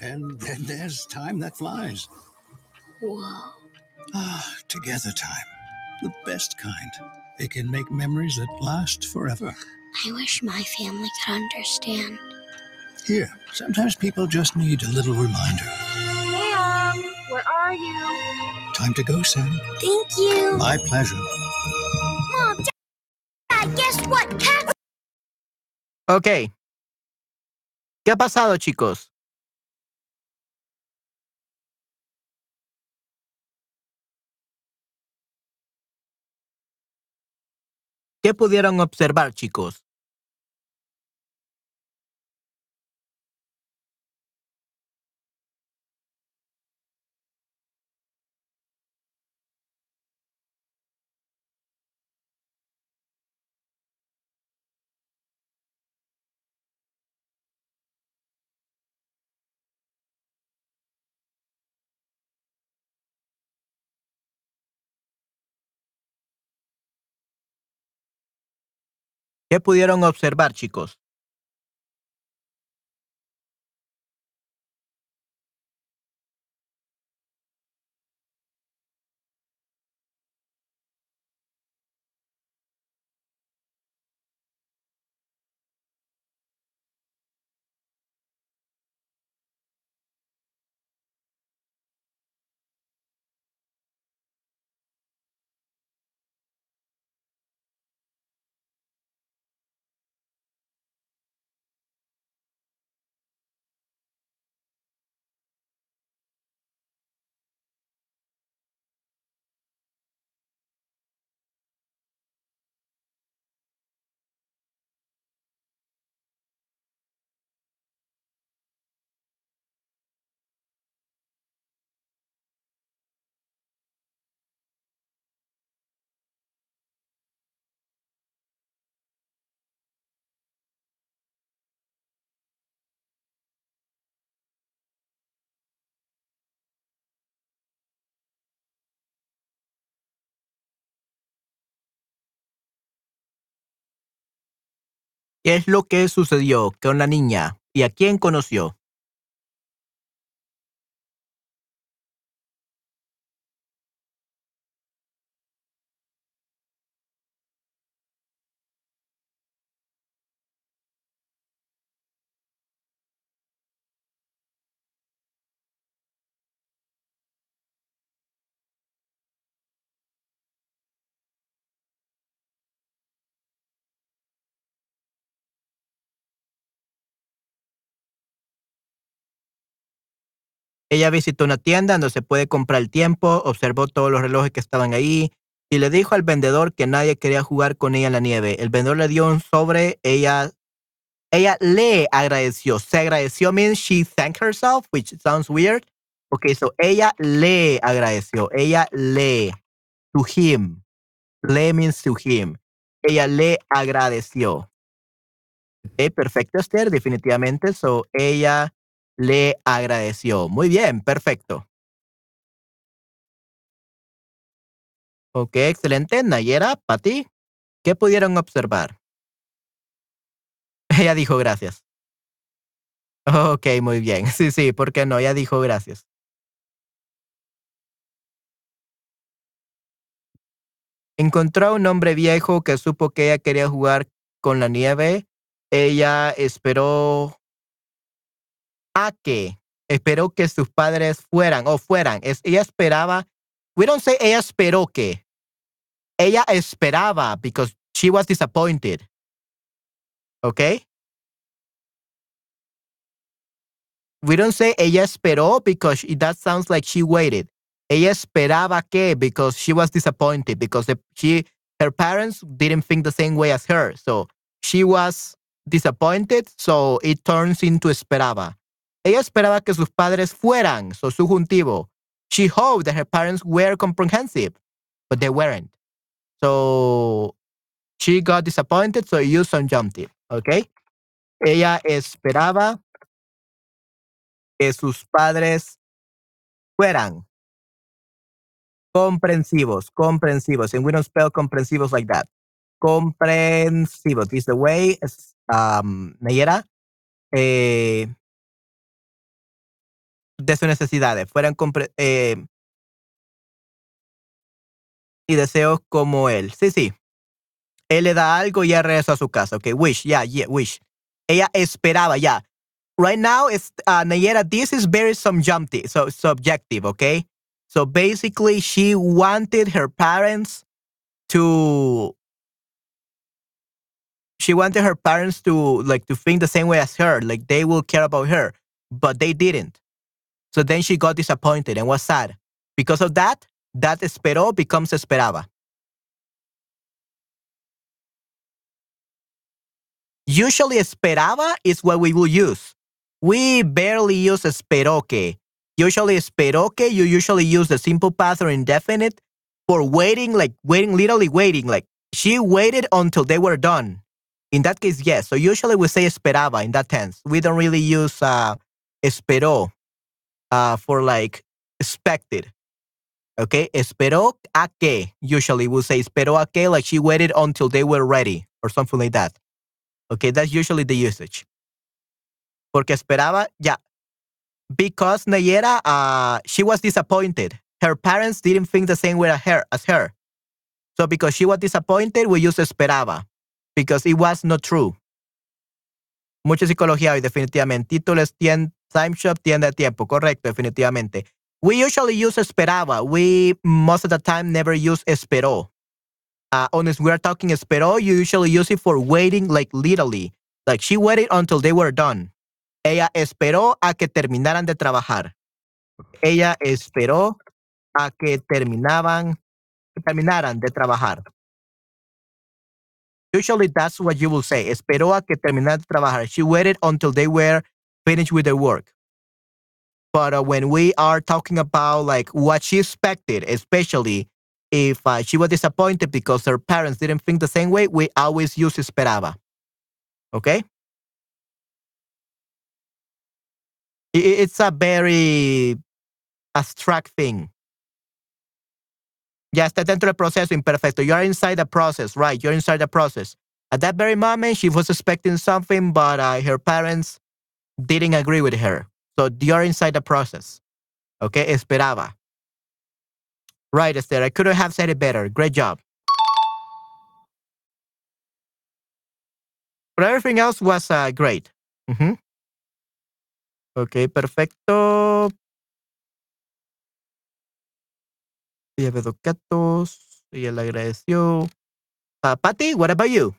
F: And then there's time that flies.
C: Whoa.
F: Ah, together time. The best kind. They can make memories that last forever.
C: I wish my family could understand.
F: Here, sometimes people just need a little reminder.
C: Mom, where are you?
F: Time to go, Sam.
C: Thank you.
F: My pleasure.
C: Mom, Dad, guess what? Cats
A: Ok. ¿Qué ha pasado, chicos? ¿Qué pudieron observar, chicos? ¿Qué pudieron observar, chicos? ¿Qué es lo que sucedió con la niña y a quién conoció? Ella visitó una tienda donde se puede comprar el tiempo, observó todos los relojes que estaban ahí y le dijo al vendedor que nadie quería jugar con ella en la nieve. El vendedor le dio un sobre, ella, ella le agradeció. Se agradeció means she thanked herself, which sounds weird. Okay, so ella le agradeció. Ella le, to him. Le means to him. Ella le agradeció. Ok, perfecto, Esther, definitivamente. So, ella le agradeció. Muy bien, perfecto. Ok, excelente. Nayera, Pati, ¿qué pudieron observar? Ella dijo gracias. Ok, muy bien. [LAUGHS] Sí, sí, ¿por qué no? Ella dijo gracias. Encontró a un hombre viejo que supo que ella quería jugar con la nieve. Ella esperó que, esperó que sus padres fueran o fueran. Ella esperaba, we don't say ella esperó que. Ella esperaba because she was disappointed. Okay? We don't say ella esperó because that sounds like she waited. Ella esperaba que because she was disappointed because she her parents didn't think the same way as her. So she was disappointed, so it turns into esperaba. Ella esperaba que sus padres fueran, so subjuntivo. She hoped that her parents were comprehensive, but they weren't. So she got disappointed, so used subjunctive, okay? Ella esperaba que sus padres fueran comprensivos, comprensivos. And we don't spell comprensivos like that. Comprensivos. This is the way, um, eh, de sus necesidades, fueran eh, y deseos como él. Sí, sí. Él le da algo y regresa a su casa. Okay, wish, yeah, yeah, wish. Ella esperaba, ya. Right now, it's, uh, Nayera, this is very subjunctive, so subjective, okay? So basically, she wanted her parents to. She wanted her parents to like to think the same way as her, like they will care about her, but they didn't. So then she got disappointed and was sad. Because of that, that esperó becomes esperaba. Usually esperaba is what we will use. We barely use espero que. Usually espero que, you usually use the simple past or indefinite for waiting, like waiting, literally waiting. Like she waited until they were done. In that case, yes. So usually we say esperaba in that tense. We don't really use uh, esperó uh, for like expected. Okay, esperó a que. Usually we'll say esperó a que, like she waited until they were ready or something like that. Okay, that's usually the usage. Porque esperaba, yeah. Because Nayera, uh, she was disappointed. Her parents didn't think the same way as her. As her. So because she was disappointed, we use esperaba. Because it was not true. Mucha psicología hoy, definitivamente. Títulos, tien, time shop, tienda tiempo. Correcto, definitivamente. We usually use esperaba. We, most of the time, never use esperó. Uh, honest, we are talking esperó, you usually use it for waiting, like literally. Like she waited until they were done. Ella esperó a que terminaran de trabajar. Ella esperó a que terminaban, terminaran de trabajar. Usually that's what you will say. Esperó a que terminaran de trabajar. She waited until they were finished with their work. But uh, when we are talking about like what she expected, especially if uh, she was disappointed because her parents didn't think the same way, we always use esperaba. Okay? It's a very abstract thing. Ya está dentro del proceso imperfecto. You are inside the process, right? You're inside the process. At that very moment, she was expecting something, but uh, her parents didn't agree with her. So you're inside the process. Okay? Esperaba. Right, Esther. I couldn't have said it better. Great job. But everything else was uh, great. Ujú. Ok, perfecto. Ella ve dos. Ella le agradeció. Uh, Patty, what about you?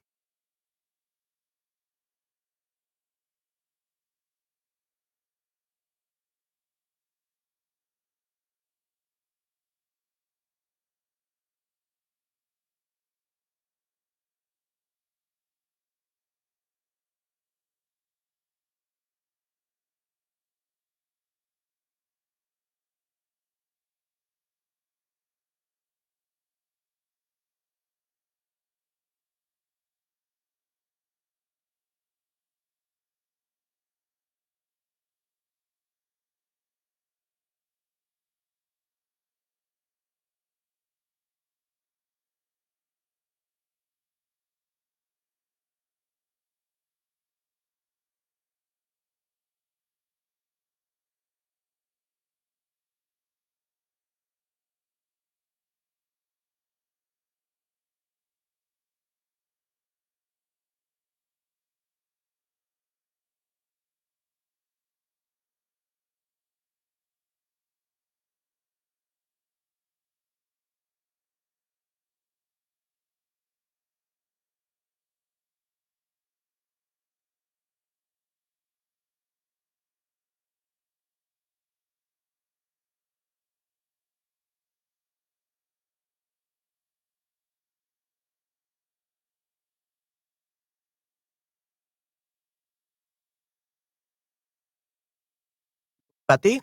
A: Pati.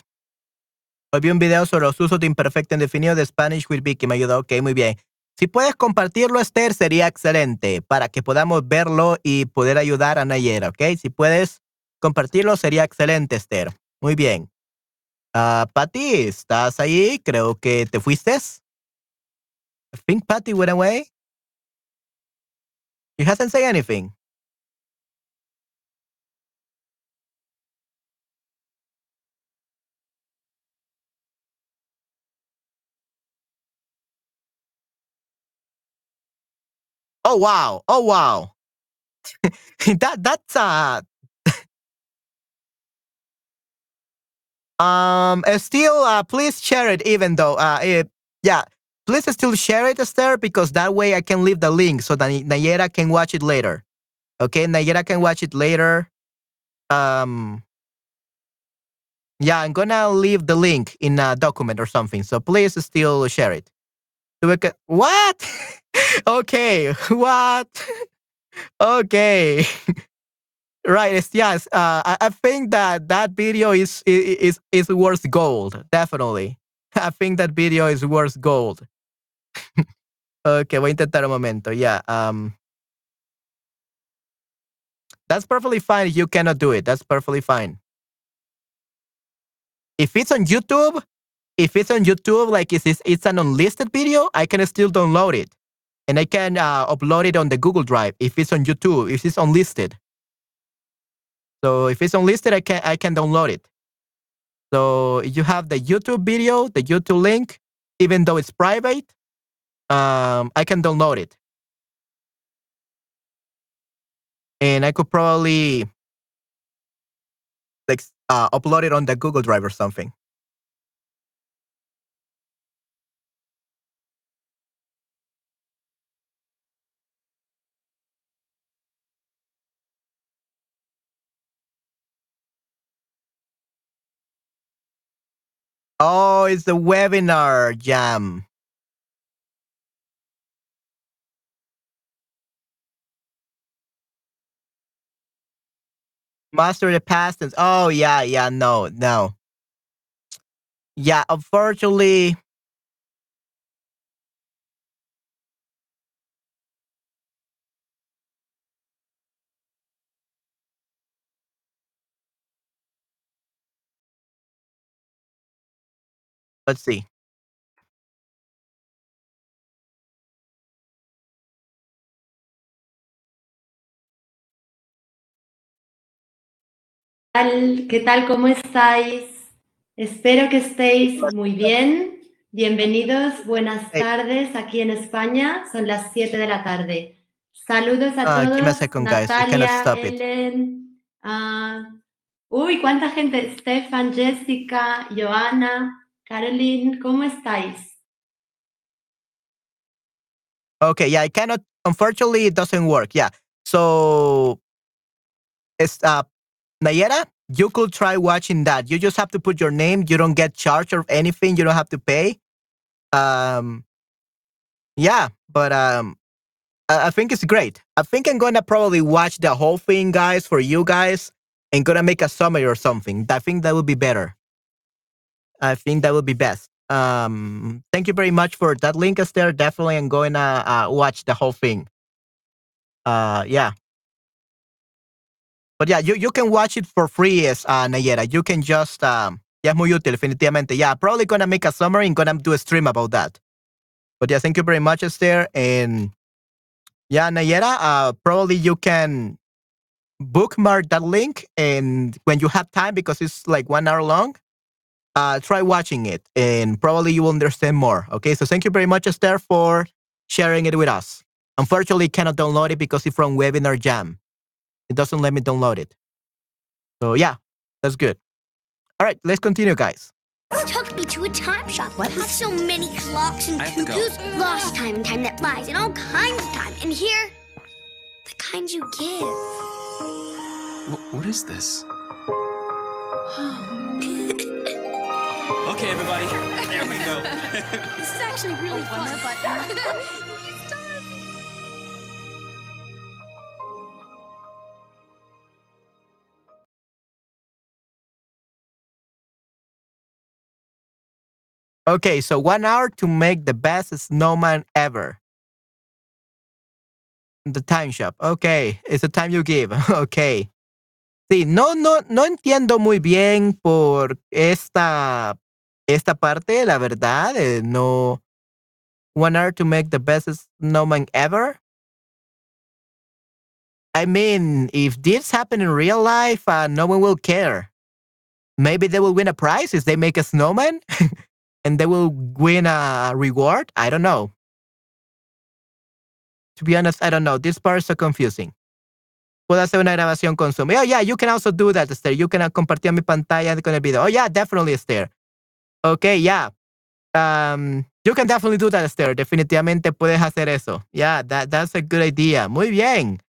A: Hoy vi un video sobre los usos de imperfecto indefinido de Spanish with Vicky. Me ayudó. Ok, muy bien. Si puedes compartirlo, Esther, sería excelente para que podamos verlo y poder ayudar a Nayera, ¿ok? Si puedes compartirlo, sería excelente, Esther. Muy bien. Ah, Patty, ¿estás ahí? Creo que te fuiste. I think Patty went away. He hasn't said anything. Oh wow! Oh wow! [LAUGHS] that that's uh um uh, still uh please share it even though uh it, yeah please still share it Esther because that way I can leave the link so that Nayera can watch it later. Okay, Nayera can watch it later. Um yeah, I'm gonna leave the link in a document or something. So please still share it. Can, what? [LAUGHS] okay, [LAUGHS] what? okay. right, it's, yes. Uh, I, I think that that video is is is worth gold. Definitely. [LAUGHS] I think that video is worth gold. okay, voy a intentar un momento. Yeah. Um. That's perfectly fine. You cannot do it. That's perfectly fine. If it's on YouTube, if it's on YouTube, like it's, it's, an unlisted video, I can still download it. And I can uh, upload it on the Google Drive if it's on YouTube, if it's unlisted. So if it's unlisted, I can I can download it. So you have the YouTube video, the YouTube link, even though it's private, um, I can download it. And I could probably like uh, upload it on the Google Drive or something. Oh, it's the webinar jam. Master the past tense. Oh yeah, yeah, no, no. Yeah, unfortunately. Let's see.
G: tal? ¿Qué tal? ¿Cómo estáis? Espero que estéis muy bien. Bienvenidos, buenas
A: Hey.
G: tardes aquí en España. Son las 7 de la tarde. Saludos a
A: give me a
G: todos.
A: second,
G: Natalia,
A: stop it.
G: Ellen. ah, uy, cuánta gente. Stefan, Jessica, Joana, Caroline, ¿cómo estáis?
A: Okay, yeah, I cannot. Unfortunately, it doesn't work. Yeah. So, it's uh, Nayera, you could try watching that. You just have to put your name. You don't get charged or anything. You don't have to pay. Um, yeah, but um, I, I think it's great. I think I'm gonna probably watch the whole thing, guys, for you guys, and gonna make a summary or something. I think that would be better. I think that would be best. Um, thank you very much for that link, Esther. Definitely, I'm going to uh, watch the whole thing. Uh, yeah. But yeah, you, you can watch it for free, as uh, Nayera. You can just, um, es muy útil, definitivamente. Yeah, probably gonna make a summary and gonna do a stream about that. But yeah, thank you very much, Esther. And yeah, Nayera, uh, probably you can bookmark that link and when you have time, because it's like one hour long, uh, try watching it and probably you will understand more. Okay, so thank you very much, Esther, for sharing it with us. Unfortunately, cannot download it because it's from Webinar Jam. It doesn't let me download it. So yeah, that's good. All right, let's continue, guys.
C: took me to a time shop with so many clocks and
D: I have to go.
C: cuckoos, lost time and time that flies, and all kinds of time. And here, the kind you give.
D: Wh- what is this? Okay, everybody. There we go. [LAUGHS]
C: This is actually really fun. [LAUGHS]
A: Okay, so one hour to make the best snowman ever. The time shop. Okay, it's the time you give. [LAUGHS] Okay. Sí, no, no, no entiendo muy bien por esta, esta parte, la verdad. eh, no. One hour to make the best snowman ever. I mean, if this happened in real life, uh, no one will care. Maybe they will win a prize if they make a snowman [LAUGHS] and they will win a reward. I don't know. To be honest, I don't know. This part is so confusing. Puedo hacer una grabación con Zoom. Oh, yeah, you can also do that, Esther. You can uh, compartir mi pantalla con el video. Oh, yeah, definitely, Esther. Okay, yeah. Um, you can definitely do that, Esther. Definitivamente puedes hacer eso. Yeah, that, that's a good idea. Muy bien.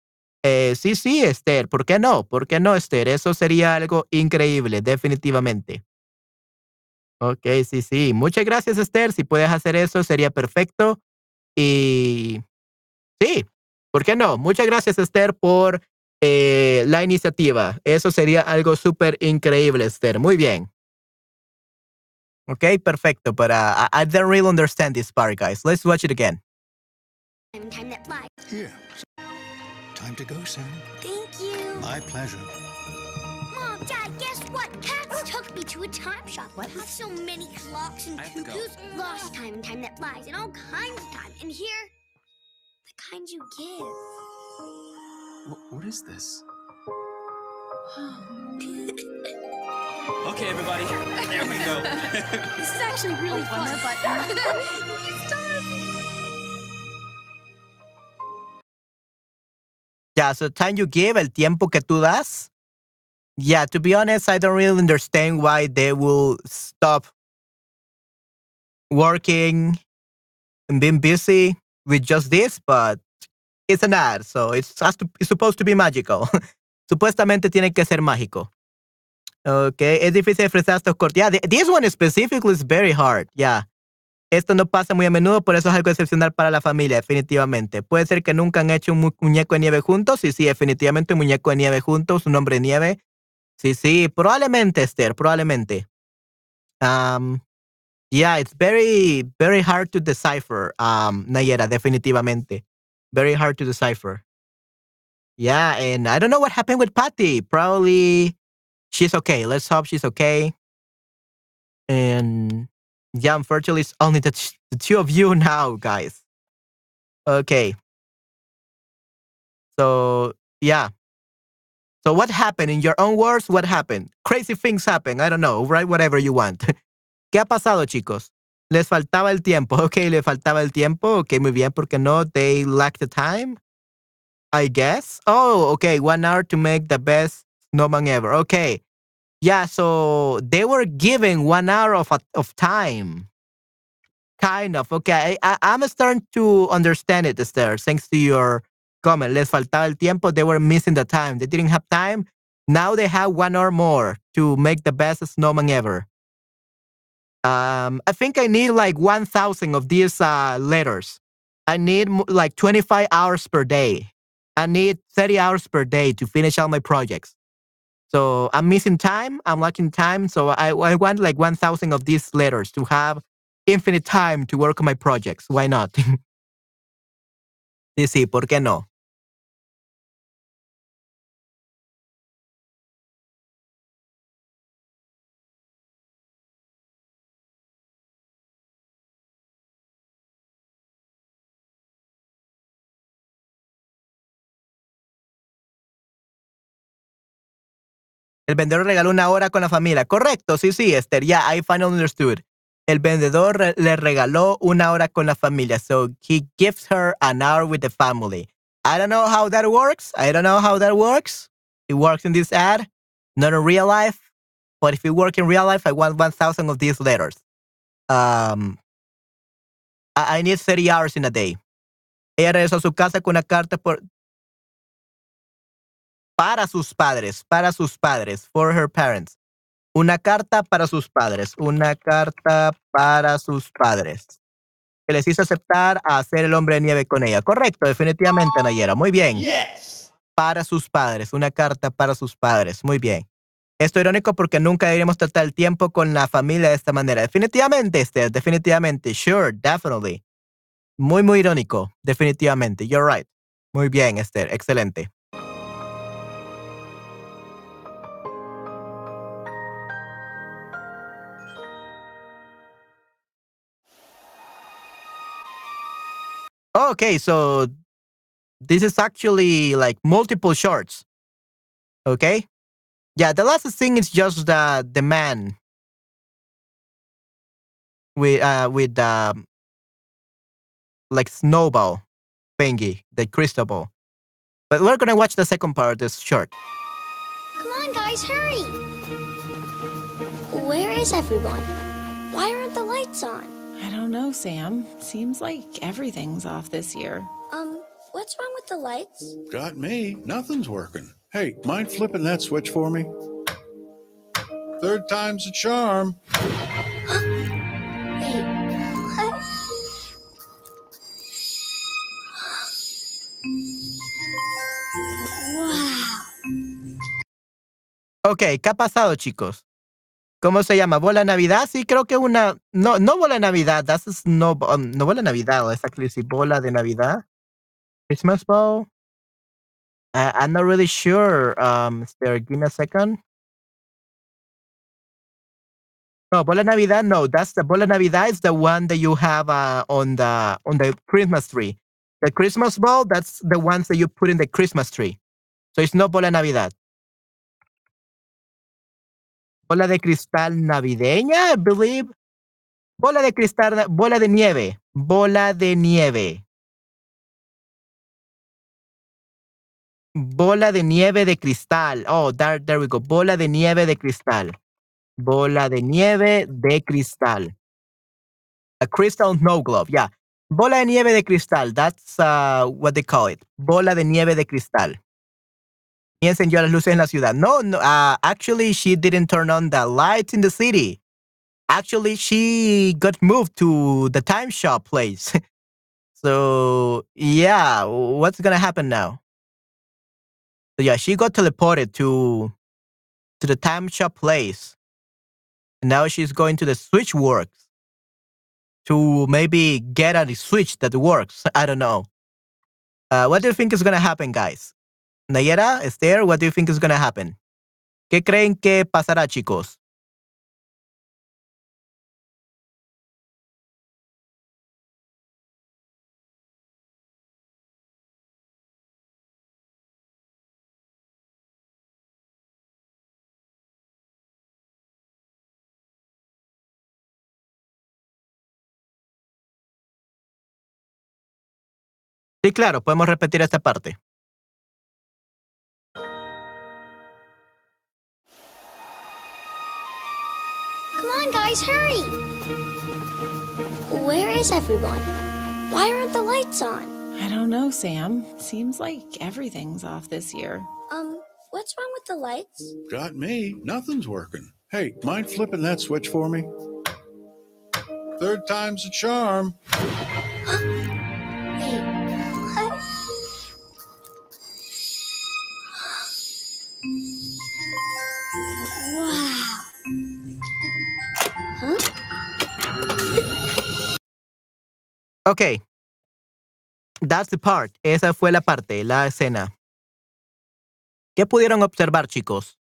A: Eh, sí, sí, Esther. ¿Por qué no? ¿Por qué no, Esther? Eso sería algo increíble, definitivamente. Ok, sí, sí. Muchas gracias, Esther. Si puedes hacer eso, sería perfecto. Y sí, ¿por qué no? Muchas gracias, Esther, por eh, la iniciativa. Eso sería algo súper increíble, Esther. Muy bien. Ok, perfecto. But uh, I, I don't really understand this part, guys. Let's watch it again.
C: Time, time that flies.
F: Here. Time to go, Sam.
C: Thank you.
F: My pleasure.
C: Mom, Dad, guess what? Cats took me to a time shop. What? With so many clocks and
D: I have to go.
C: cuckoos. Lost time and time that flies and all kinds of time. And here, the kind you give.
D: Wh- what is this? Okay, everybody. There we go. [LAUGHS]
C: This is actually really fun.
A: but [LAUGHS] Yeah, so time you give, el tiempo que tú das. Yeah, to be honest, I don't really understand why they will stop working and being busy with just this, but it's an ad, so it's, has to, it's supposed to be magical. [LAUGHS] Supuestamente tiene que ser mágico. Okay, es difícil expresar estos cortes. Yeah, th- this one specifically is very hard. Yeah. Esto no pasa muy a menudo, por eso es algo excepcional para la familia, definitivamente. Puede ser que nunca han hecho un mu- muñeco de nieve juntos. Sí, sí, definitivamente un muñeco de nieve juntos, un hombre de nieve. Sí, sí, probablemente, Esther, probablemente. Um, yeah, it's very, very hard to decipher, um, Nayera, definitivamente. Very hard to decipher. Yeah, and I don't know what happened with Patty. Probably she's okay. Let's hope she's okay. And yeah, unfortunately, it's only the, t- the two of you [LAUGHS] now, guys. Okay. So, yeah. So, what happened in your own words? What happened? Crazy things happen. I don't know. Write whatever you want. [LAUGHS] ¿Qué ha pasado, chicos? Les faltaba el tiempo. [LAUGHS] Ok, le faltaba el tiempo. Ok, muy bien. ¿Por qué no? They lack the time. I guess. Oh, okay. One hour to make the best snowman ever. Okay. Yeah, so they were given one hour of of time. Kind of. Okay, I, I'm starting to understand it, Esther. Thanks to your comment. Les faltaba el tiempo. They were missing the time. They didn't have time. Now they have one hour more to make the best snowman ever. Um, I think I need like 1,000 of these uh, letters. I need like 25 hours per day. I need 30 hours per day to finish all my projects. So I'm missing time. I'm lacking time. So I, I want like 1,000 of these letters to have infinite time to work on my projects. Why not? [LAUGHS] sí, sí, ¿por qué no? El vendedor regaló una hora con la familia. Correcto, sí, sí, Esther. Yeah, I finally understood. El vendedor le regaló una hora con la familia. So he gives her an hour with the family. I don't know how that works. I don't know how that works. It works in this ad, not in real life. But if it works in real life, I want 1,000 of these letters. Um, I, need 30 hours in a day. Ella regresó su casa con una carta por, para sus padres, para sus padres, for her parents. Una carta para sus padres, una carta para sus padres. Que les hizo aceptar a hacer el hombre de nieve con ella. Correcto, definitivamente, Nayera. Muy bien.
E: Yes.
A: Para sus padres, una carta para sus padres. Muy bien. Esto irónico porque nunca deberíamos tratar el tiempo con la familia de esta manera. Definitivamente, Esther, definitivamente. Sure, definitely. Muy, muy irónico. Definitivamente. You're right. Muy bien, Esther. Excelente. Okay, so this is actually like multiple shorts. Okay? Yeah, the last thing is just the the man with uh with um like snowball thingy, the crystal ball. But we're gonna watch the second part of this short.
C: Come on, guys, hurry! Where is everyone? Why aren't the lights on?
H: I don't know, Sam. Seems like everything's off this year.
C: Um, what's wrong with the lights?
F: Got me. Nothing's working. Hey, mind flipping that switch for me? Third time's a charm. [GASPS] [GASPS]
C: Wow.
A: Ok, ¿qué ha pasado, chicos? ¿Cómo se llama? ¿Bola Navidad? Sí, creo que una. No, no bola Navidad. That's is no, um, no bola Navidad. Exactly. Sí, bola de Navidad. Christmas ball. Uh, I'm not really sure. Um, give me a second. No, bola Navidad. No, that's the bola Navidad is the one that you have uh, on the on the Christmas tree. The Christmas ball, that's the ones that you put in the Christmas tree. So it's not bola Navidad. Bola de cristal navideña, I believe. Bola de cristal, bola de nieve. Bola de nieve. Bola de nieve de cristal. Oh, there, there we go. Bola de nieve de cristal. Bola de nieve de cristal. A crystal snow globe, yeah. Bola de nieve de cristal. That's uh, what they call it. Bola de nieve de cristal. Y encendió las luces en la ciudad. No, no uh, actually, she didn't turn on the lights in the city. Actually, she got moved to the time shop place. [LAUGHS] so, yeah, what's going to happen now? So, yeah, she got teleported to to the time shop place. And now she's going to the switch works to maybe get a switch that works. [LAUGHS] I don't know. Uh, what do you think is going to happen, guys? Nayera, Esther, what do you think is going to happen? ¿Qué creen que pasará, chicos? Sí, claro, podemos repetir esta parte.
C: Guys, hurry! Where is everyone? Why aren't the lights on?
H: I don't know, Sam. Seems like everything's off this year.
C: Um, what's wrong with the lights?
F: Got me. Nothing's working. Hey, mind flipping that switch for me? Third time's a charm. [GASPS]
C: Wait,
A: Ok. That's the part. Esa fue la parte, la escena. ¿Qué pudieron observar, chicos?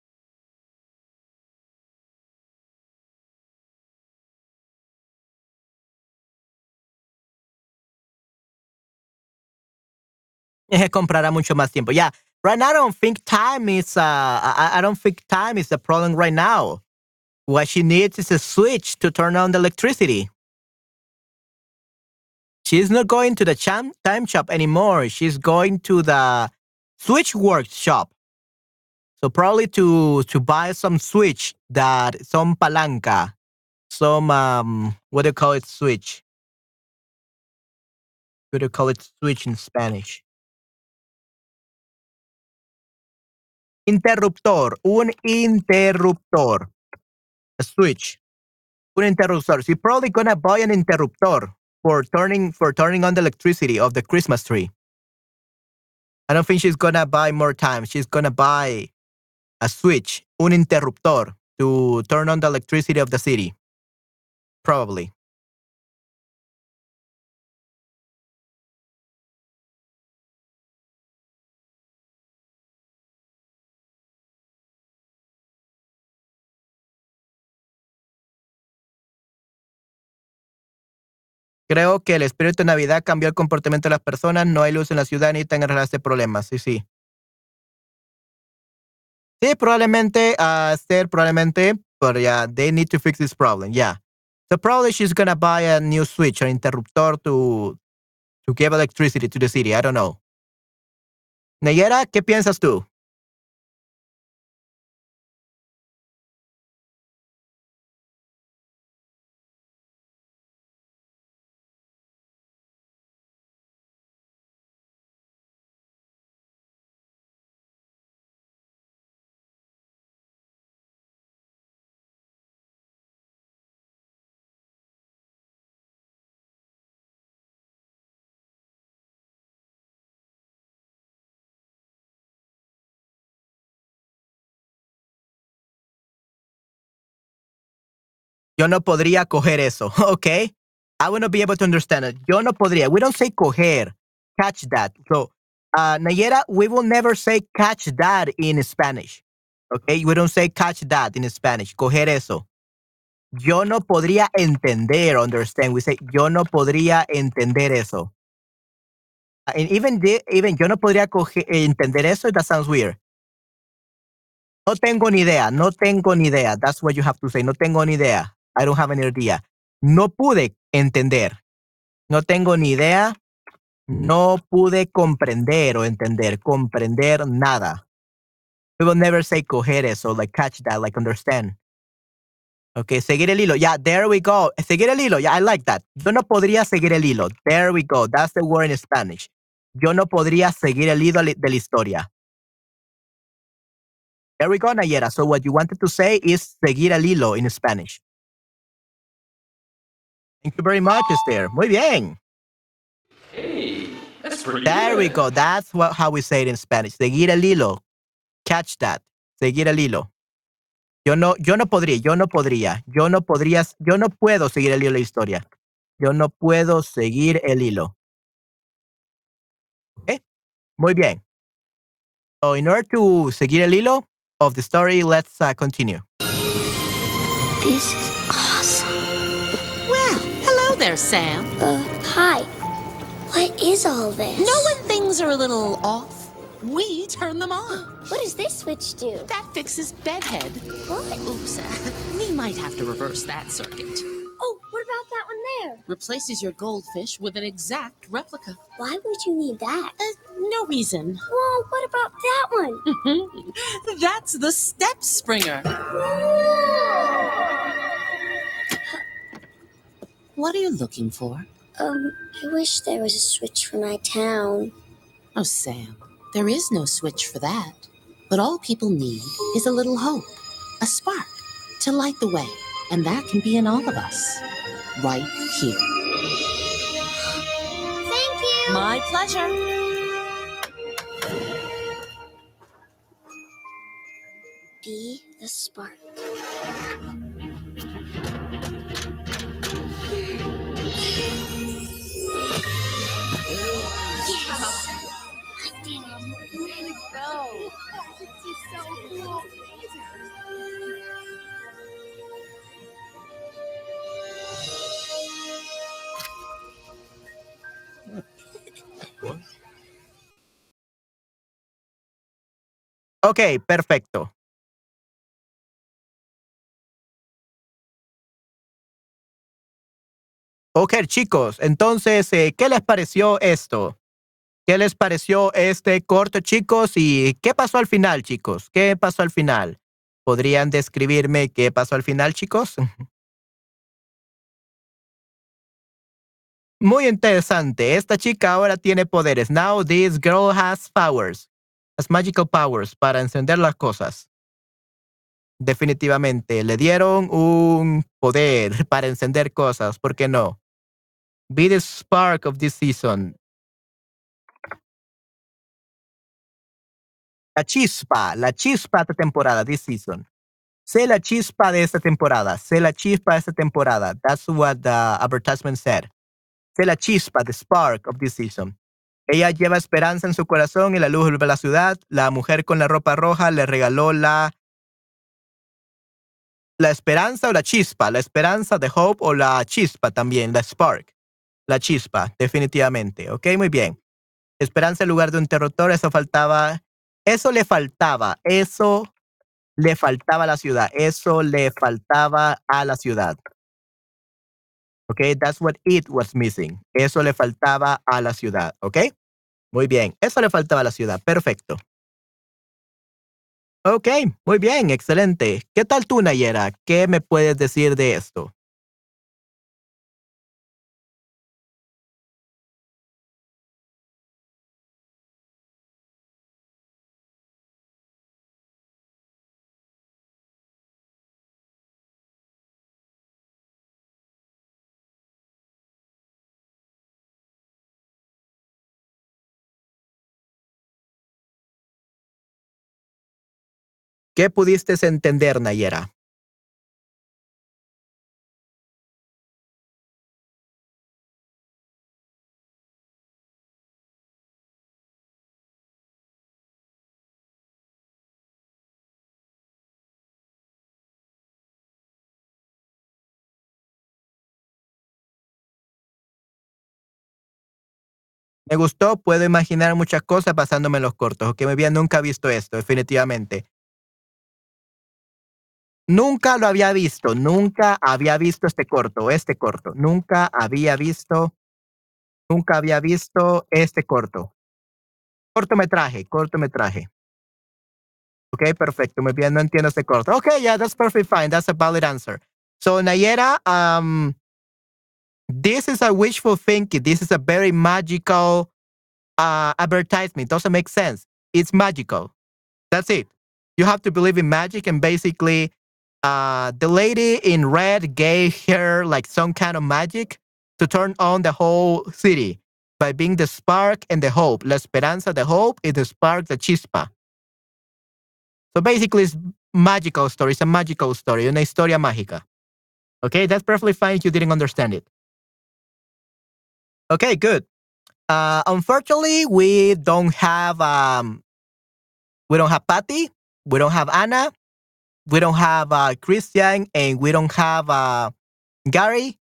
A: Comprará mucho más tiempo. Yeah. Right now, I don't think time is. Uh, I, I don't think time is the problem right now. What she needs is a switch to turn on the electricity. She's not going to the cham- time shop anymore. She's going to the switch workshop. So probably to to buy some switch that some palanca, some um what do you call it switch? What do you call it switch in Spanish? Interruptor, un interruptor. A switch. Un interruptor. She's probably gonna buy an interruptor for turning for turning on the electricity of the Christmas tree. I don't think she's gonna buy more time. She's gonna buy a switch, un interruptor to turn on the electricity of the city. Probably. Creo que el espíritu de Navidad cambió el comportamiento de las personas. No hay luz en la ciudad, necesitan arreglarse problemas. Sí, sí. Sí, probablemente, uh, Esther, probablemente, but yeah, they need to fix this problem. Yeah. So probably she's gonna buy a new switch or interruptor to to give electricity to the city. I don't know. Nayera, ¿qué piensas tú? Yo no podría coger eso, [LAUGHS] okay? I to be able to understand it. Yo no podría. We don't say coger, catch that. So, uh, Nayera, we will never say catch that in Spanish. Okay? We don't say catch that in Spanish. Coger eso. Yo no podría entender, understand. We say yo no podría entender eso. And even even yo no podría coger, entender eso. That sounds weird. No tengo ni idea. No tengo ni idea. That's what you have to say. No tengo ni idea. I don't have any idea. No pude entender. No tengo ni idea. No pude comprender o entender. Comprender nada. We will never say coger eso, like catch that, like understand. Okay, seguir el hilo. Yeah, there we go. Seguir el hilo. Yeah, I like that. Yo no podría seguir el hilo. There we go. That's the word in Spanish. Yo no podría seguir el hilo de la historia. There we go, Nayera. So what you wanted to say is seguir el hilo in Spanish. Thank you very much, Esther. Muy bien.
E: Hey, that's pretty
A: There
E: good.
A: we go. That's what, how we say it in Spanish. Seguir el hilo. Catch that. Seguir el hilo. Yo no, yo no podría, yo no podría, yo no podría, yo no puedo seguir el hilo de la historia. Yo no puedo seguir el hilo. ¿Ok? Muy bien. So in order to seguir el hilo of the story, let's uh, continue.
C: This
H: there, Sam.
C: Uh, hi. What is all this?
H: Know when things are a little off? We turn them on. [GASPS]
C: What does this switch do?
H: That fixes bedhead.
C: What?
H: Oops, [LAUGHS] we might have to reverse that circuit.
C: Oh, what about that one there?
H: Replaces your goldfish with an exact replica.
C: Why would you need that?
H: Uh, no reason.
C: Well, what about that one? [LAUGHS]
H: That's the step springer. What are you looking for?
C: Um, I wish there was a switch for my town.
H: Oh, Sam, there is no switch for that. But all people need is a little hope, a spark to light the way. And that can be in all of us, right here.
C: Thank you.
H: My pleasure.
C: Be the spark.
A: Ok, perfecto. Ok, chicos, entonces, eh, ¿qué les pareció esto? ¿Qué les pareció este corto, chicos? ¿Y qué pasó al final, chicos? ¿Qué pasó al final? ¿Podrían describirme qué pasó al final, chicos? [LAUGHS] Muy interesante. Esta chica ahora tiene poderes. Now this girl has powers. Has magical powers para encender las cosas. Definitivamente. Le dieron un poder para encender cosas. ¿Por qué no? Be the spark of this season. La chispa, la chispa de esta temporada, this season. Sé la chispa de esta temporada. Sé la chispa de esta temporada. That's what the advertisement said. Sé la chispa, the spark of this season. Ella lleva esperanza en su corazón y la luz vuelve a la ciudad. La mujer con la ropa roja le regaló la la esperanza o la chispa, la esperanza, the hope o la chispa también, la spark, la chispa, definitivamente. Ok, muy bien. Esperanza en lugar de un interruptor, eso faltaba, eso le faltaba, eso le faltaba a la ciudad, eso le faltaba a la ciudad. Ok, that's what it was missing. Eso le faltaba a la ciudad. Ok, muy bien, eso le faltaba a la ciudad, perfecto. Ok, muy bien, excelente. ¿Qué tal tú, Nayera? ¿Qué me puedes decir de esto? ¿Qué pudiste entender, Nayera? Me gustó, puedo imaginar muchas cosas pasándome en los cortos. Ok, muy bien, nunca visto esto, definitivamente. Nunca lo había visto, nunca había visto este corto, este corto. Nunca había visto, nunca había visto este corto. Cortometraje, cortometraje. Ok, perfecto, muy bien, no entiendo este corto. Ok, yeah, that's perfectly fine, that's a valid answer. So, Nayera, um, this is a wishful thinking. This is a very magical uh, advertisement. Doesn't make sense. It's magical. That's it. You have to believe in magic, and basically, uh, the lady in red gave her like some kind of magic to turn on the whole city by being the spark and the hope. La esperanza, the hope, is the spark, the chispa. So basically, it's magical story. It's a magical story, una historia mágica. Okay, that's perfectly fine if you didn't understand it. Okay, good. Uh, unfortunately, we don't have um, we don't have Patty, we don't have Anna, we don't have uh, Christian, and we don't have uh, Gary.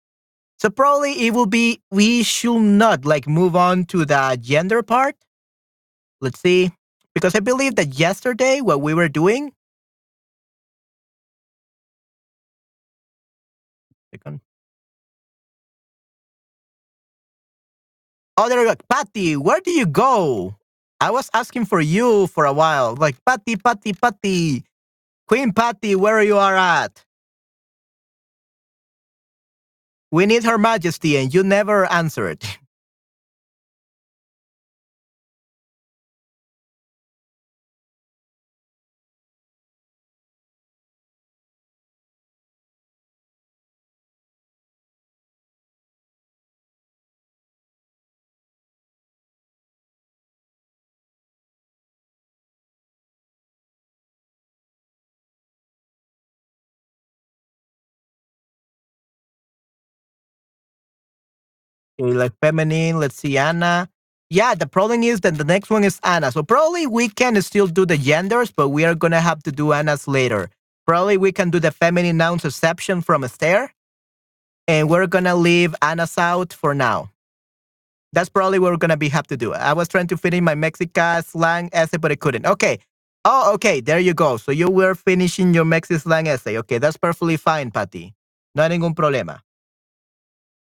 A: So probably it will be we should not like move on to the gender part. Let's see, because I believe that yesterday what we were doing. Second. Oh, there you go. Patty, where do you go? I was asking for you for a while. Like, Patty, Patty, Patty. Queen Patty, where you are at? We need Her Majesty, and you never answered. [LAUGHS] like feminine. Let's see, Anna. Yeah, the problem is that the next one is Anna. So probably we can still do the genders, but we are gonna have to do Anna's later. Probably we can do the feminine nouns exception from Esther, and we're gonna leave Anna's out for now. That's probably what we're gonna be have to do. I was trying to fit in my Mexican slang essay, but I couldn't. Okay. Oh, okay. There you go. So you were finishing your Mexican slang essay. Okay, that's perfectly fine, Patty. No ningún problema.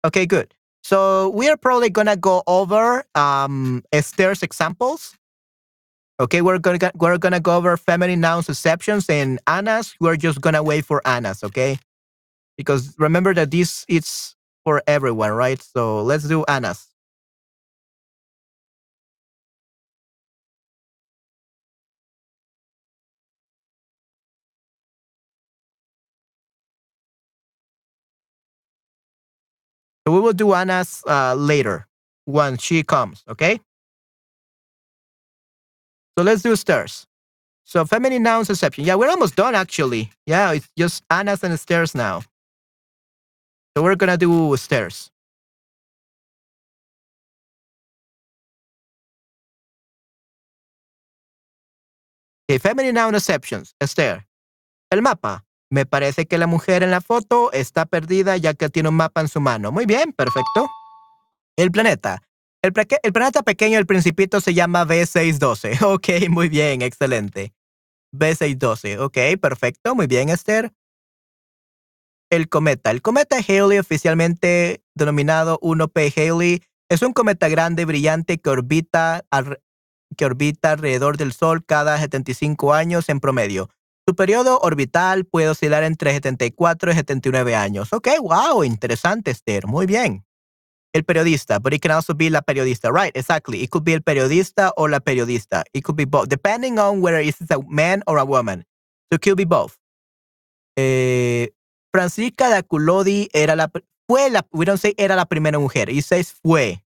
A: Okay, good. So we are probably gonna go over um, Esther's examples. Okay, we're gonna we're gonna go over feminine nouns exceptions and Anna's. We're just gonna wait for Anna's. Okay, because remember that this is for everyone, right? So let's do Anna's. So we will do Anna's uh, later when she comes. Okay. So let's do stairs. So feminine nouns exception. Yeah, we're almost done actually. Yeah, it's just Anna's and stairs now. So we're gonna do stairs. Okay, feminine noun exceptions. Esther. El mapa. Me parece que la mujer en la foto está perdida ya que tiene un mapa en su mano. Muy bien, perfecto. El planeta. El, el planeta pequeño del principito se llama B612. [LAUGHS] Ok, muy bien, excelente. B612. Ok, perfecto, muy bien, Esther. El cometa. El cometa Halley, oficialmente denominado 1P Halley, es un cometa grande brillante que orbita, que orbita alrededor del Sol cada 75 años en promedio. Su periodo orbital puede oscilar entre 74 y 79 años. Ok, wow, interesante, Esther. Muy bien. El periodista, but it can also be la periodista. Right, exactly. It could be el periodista o la periodista. It could be both, depending on whether it's a man or a woman. So it could be both. Eh, Francisca de Aculodi era la, fue la, we don't say era la primera mujer. It says fue.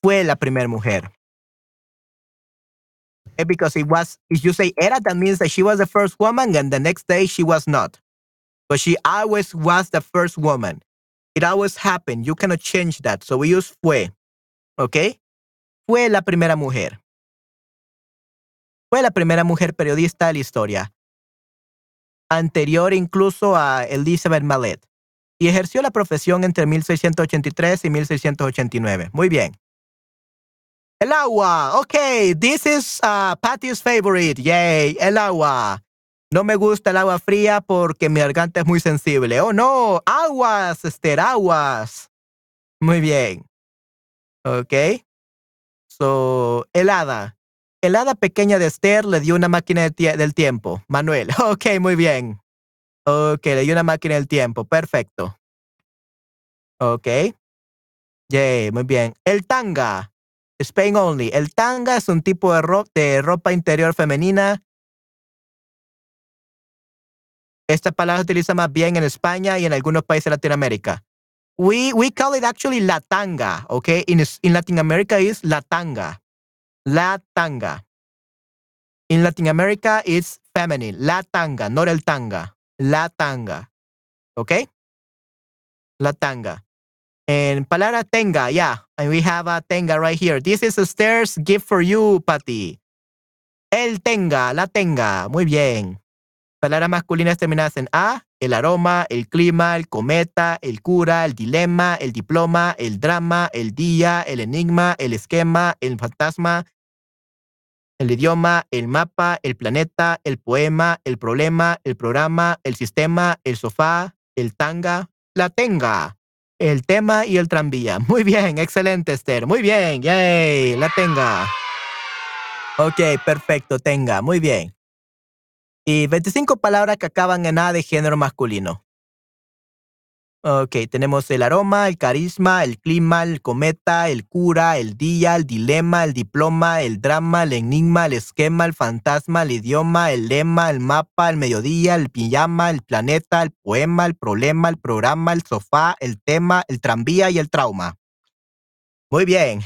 A: Fue la primera mujer. Eh, Because it was, if you say era, that means that she was the first woman and the next day she was not. But she always was the first woman. It always happened. You cannot change that. So we use fue. ¿Ok? Fue la primera mujer. Fue la primera mujer periodista de la historia. Anterior incluso a Elizabeth Mallet. Y ejerció la profesión entre 1683 y 1689. Muy bien. El agua. Ok, this is uh, Patty's favorite. Yay, el agua. No me gusta el agua fría porque mi garganta es muy sensible. Oh no, aguas, Esther, aguas. Muy bien. Ok. So, helada. El hada pequeña de Esther le dio una máquina del tiempo. Manuel. [LAUGHS] Ok, muy bien. Ok, le dio una máquina del tiempo. Perfecto. Ok. Yay, muy bien. El tanga. Spain only. El tanga es un tipo de, ro- de ropa interior femenina Esta palabra se utiliza más bien en España y en algunos países de Latinoamérica. We, we call it actually la tanga, okay? In, in Latin America is la tanga. La tanga. In Latin America it's feminine. La tanga, not el tanga. La tanga. Okay? La tanga. And palabra tenga, yeah. And we have a tenga right here. This is a stairs gift for you, Patty. El tenga, la tenga. Muy bien. Palabras masculinas terminadas en A, el aroma, el clima, el cometa, el cura, el dilema, el diploma, el drama, el día, el enigma, el esquema, el fantasma, el idioma, el mapa, el planeta, el poema, el problema, el programa, el sistema, el sofá, el tanga, la tenga, el tema y el tranvía. [LAUGHS] Muy bien, excelente, Esther. Muy bien, yay, la tenga. Ok, perfecto, tenga, muy bien. Y 25 palabras que acaban en A de género masculino. Ok, tenemos el aroma, el carisma, el clima, el cometa, el cura, el día, el dilema, el diploma, el drama, el enigma, el esquema, el fantasma, el idioma, el lema, el mapa, el mediodía, el pijama, el planeta, el poema, el problema, el programa, el sofá, el tema, el tranvía y el trauma. Muy bien.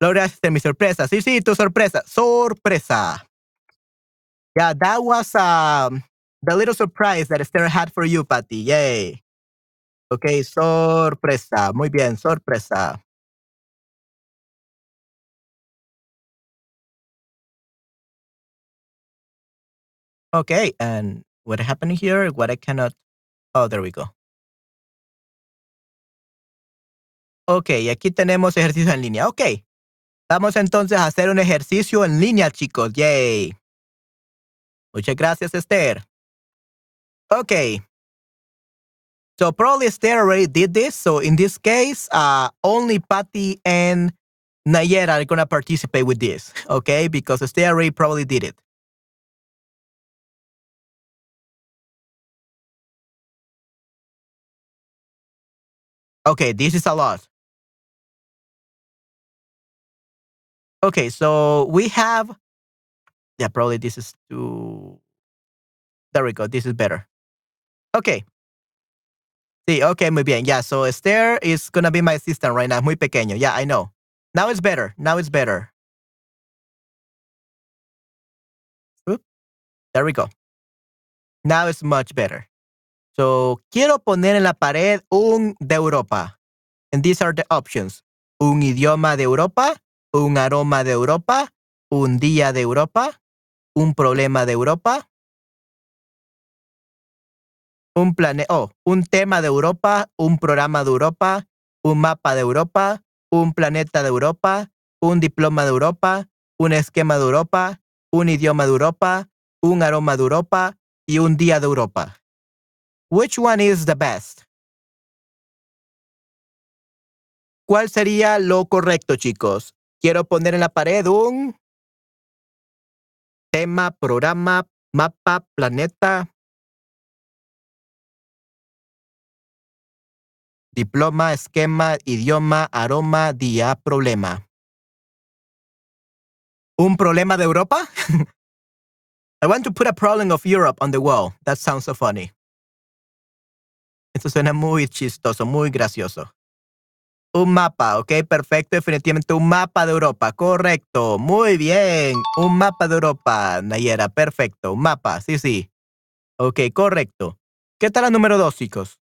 A: Lograste mi sorpresa. Sí, sí, tu sorpresa. Sorpresa. Yeah, that was um, the little surprise that Esther had for you, Patty. Yay. Okay, sorpresa. Muy bien, sorpresa. Okay, and what happened here? What I cannot. Oh, there we go. Ok, y aquí tenemos ejercicio en línea. Ok. Vamos entonces a hacer un ejercicio en línea, chicos. Yay. Muchas gracias, Esther. Okay. So probably Esther already did this. So in this case, uh, only Patty and Nayera are going to participate with this. Okay. Because Esther already probably did it. Okay. This is a lot. Okay. So we have, yeah, probably this is too, there we go. This is better. Okay. Sí, okay, muy bien. Yeah, so Esther is gonna be my assistant right now. Muy pequeño. Yeah, I know. Now it's better. Now it's better. There we go. Now it's much better. So, quiero poner en la pared un de Europa. And these are the options. Un idioma de Europa, un aroma de Europa, un día de Europa, un problema de Europa, un plane oh, un tema de Europa, un programa de Europa, un mapa de Europa, un planeta de Europa, un diploma de Europa, un esquema de Europa, un idioma de Europa, un aroma de Europa y un día de Europa. Which one is the best? ¿Cuál sería lo correcto, chicos? Quiero poner en la pared un tema, programa, mapa, planeta, diploma, esquema, idioma, aroma, día, problema. ¿Un problema de Europa? [LAUGHS] I want to put a problem of Europe on the wall. That sounds so funny. Esto suena muy chistoso, muy gracioso. Un mapa, ok, perfecto, definitivamente un mapa de Europa, correcto, muy bien, un mapa de Europa, Nayera, perfecto, un mapa, sí, sí. Ok, correcto. ¿Qué tal la número dos, chicos?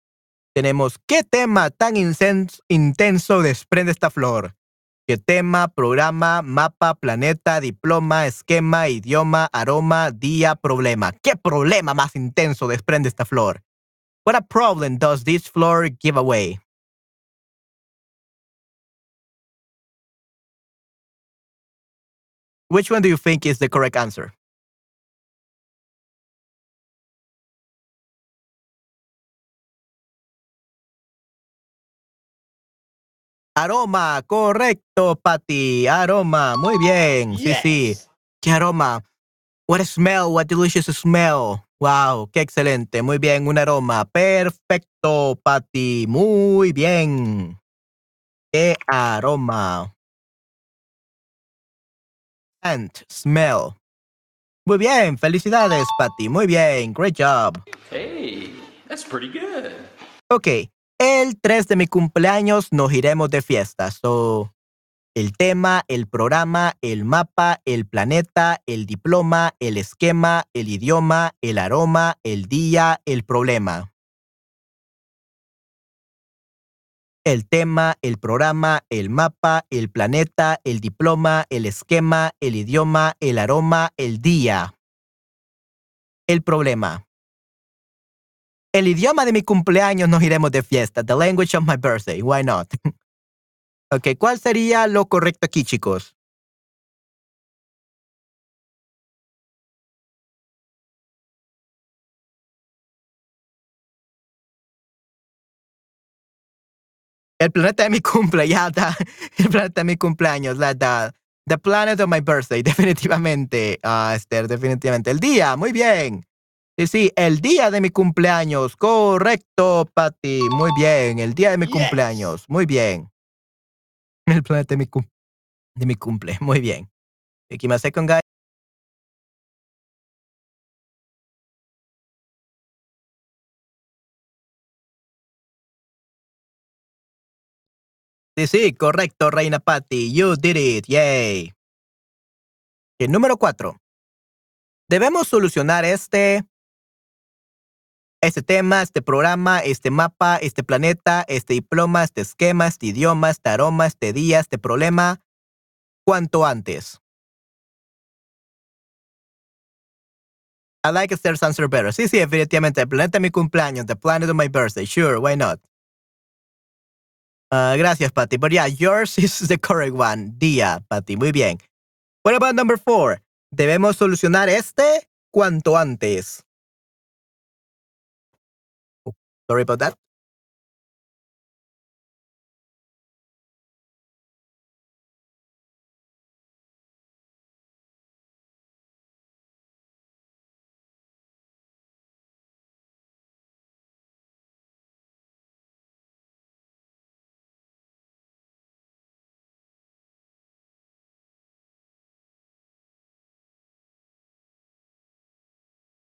A: Tenemos, ¿qué tema tan intenso desprende esta flor? ¿Qué tema, programa, mapa, planeta, diploma, esquema, idioma, aroma, día, problema? ¿Qué problema más intenso desprende esta flor? What a problem does this floor give away? Which one do you think is the correct answer? Aroma, correcto, Patty. Aroma, muy bien. Sí, sí. ¿Qué aroma? What a smell, what delicious smell. Wow, qué excelente. Muy bien, un aroma. Perfecto, Patty. Muy bien. Qué aroma. Scent, smell. Muy bien, felicidades, Patty. Muy bien, great job.
E: Hey, that's pretty good.
A: Ok, el 3 de mi cumpleaños nos iremos de fiesta. So, el tema, el programa, el mapa, el planeta, el diploma, el esquema, el idioma, el aroma, el día, el problema. El tema, el programa, el mapa, el planeta, el diploma, el esquema, el idioma, el aroma, el día. El problema. El idioma de mi cumpleaños nos iremos de fiesta. The language of my birthday. Why not? [LAUGHS] ok, ¿cuál sería lo correcto aquí, chicos? El planeta de mi cumple, ya. [LAUGHS] El planeta de mi cumpleaños, la the, the planet of my birthday, [LAUGHS] definitivamente. Ah, Esther, definitivamente. El día, muy bien. Sí, sí, el día de mi cumpleaños. Correcto, Patty. Muy bien. El día de mi cumpleaños. Muy bien. El planeta de mi, cum- de mi cumple. [LAUGHS] Muy bien. Aquí second guy. Sí, sí, correcto, Reina Patty. You did it. Yay. El número cuatro. Debemos solucionar este, este tema, este programa, este mapa, este planeta, este diploma, este esquema, este idioma, este aroma, este día, este problema, cuanto antes. I like Esther's answer better. Sí, sí, definitivamente. El planeta de mi cumpleaños. The planet of my birthday. Sure, why not? Ah, gracias, Patty. But yeah, yours [LAUGHS] is the correct one. Día, Patty. Muy bien. What about number four? Debemos solucionar este cuanto antes. Sorry about that.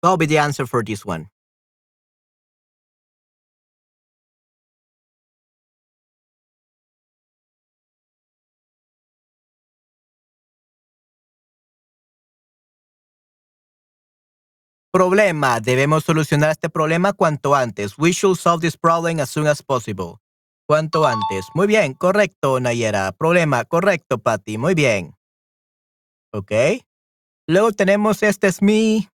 A: What will be the answer for this one? Problema. Debemos solucionar este problema cuanto antes. We should solve this problem as soon as possible. Cuanto antes. Muy bien, correcto, Nayera. Problema, correcto, Patty. Muy bien. Ok. Luego tenemos este es mi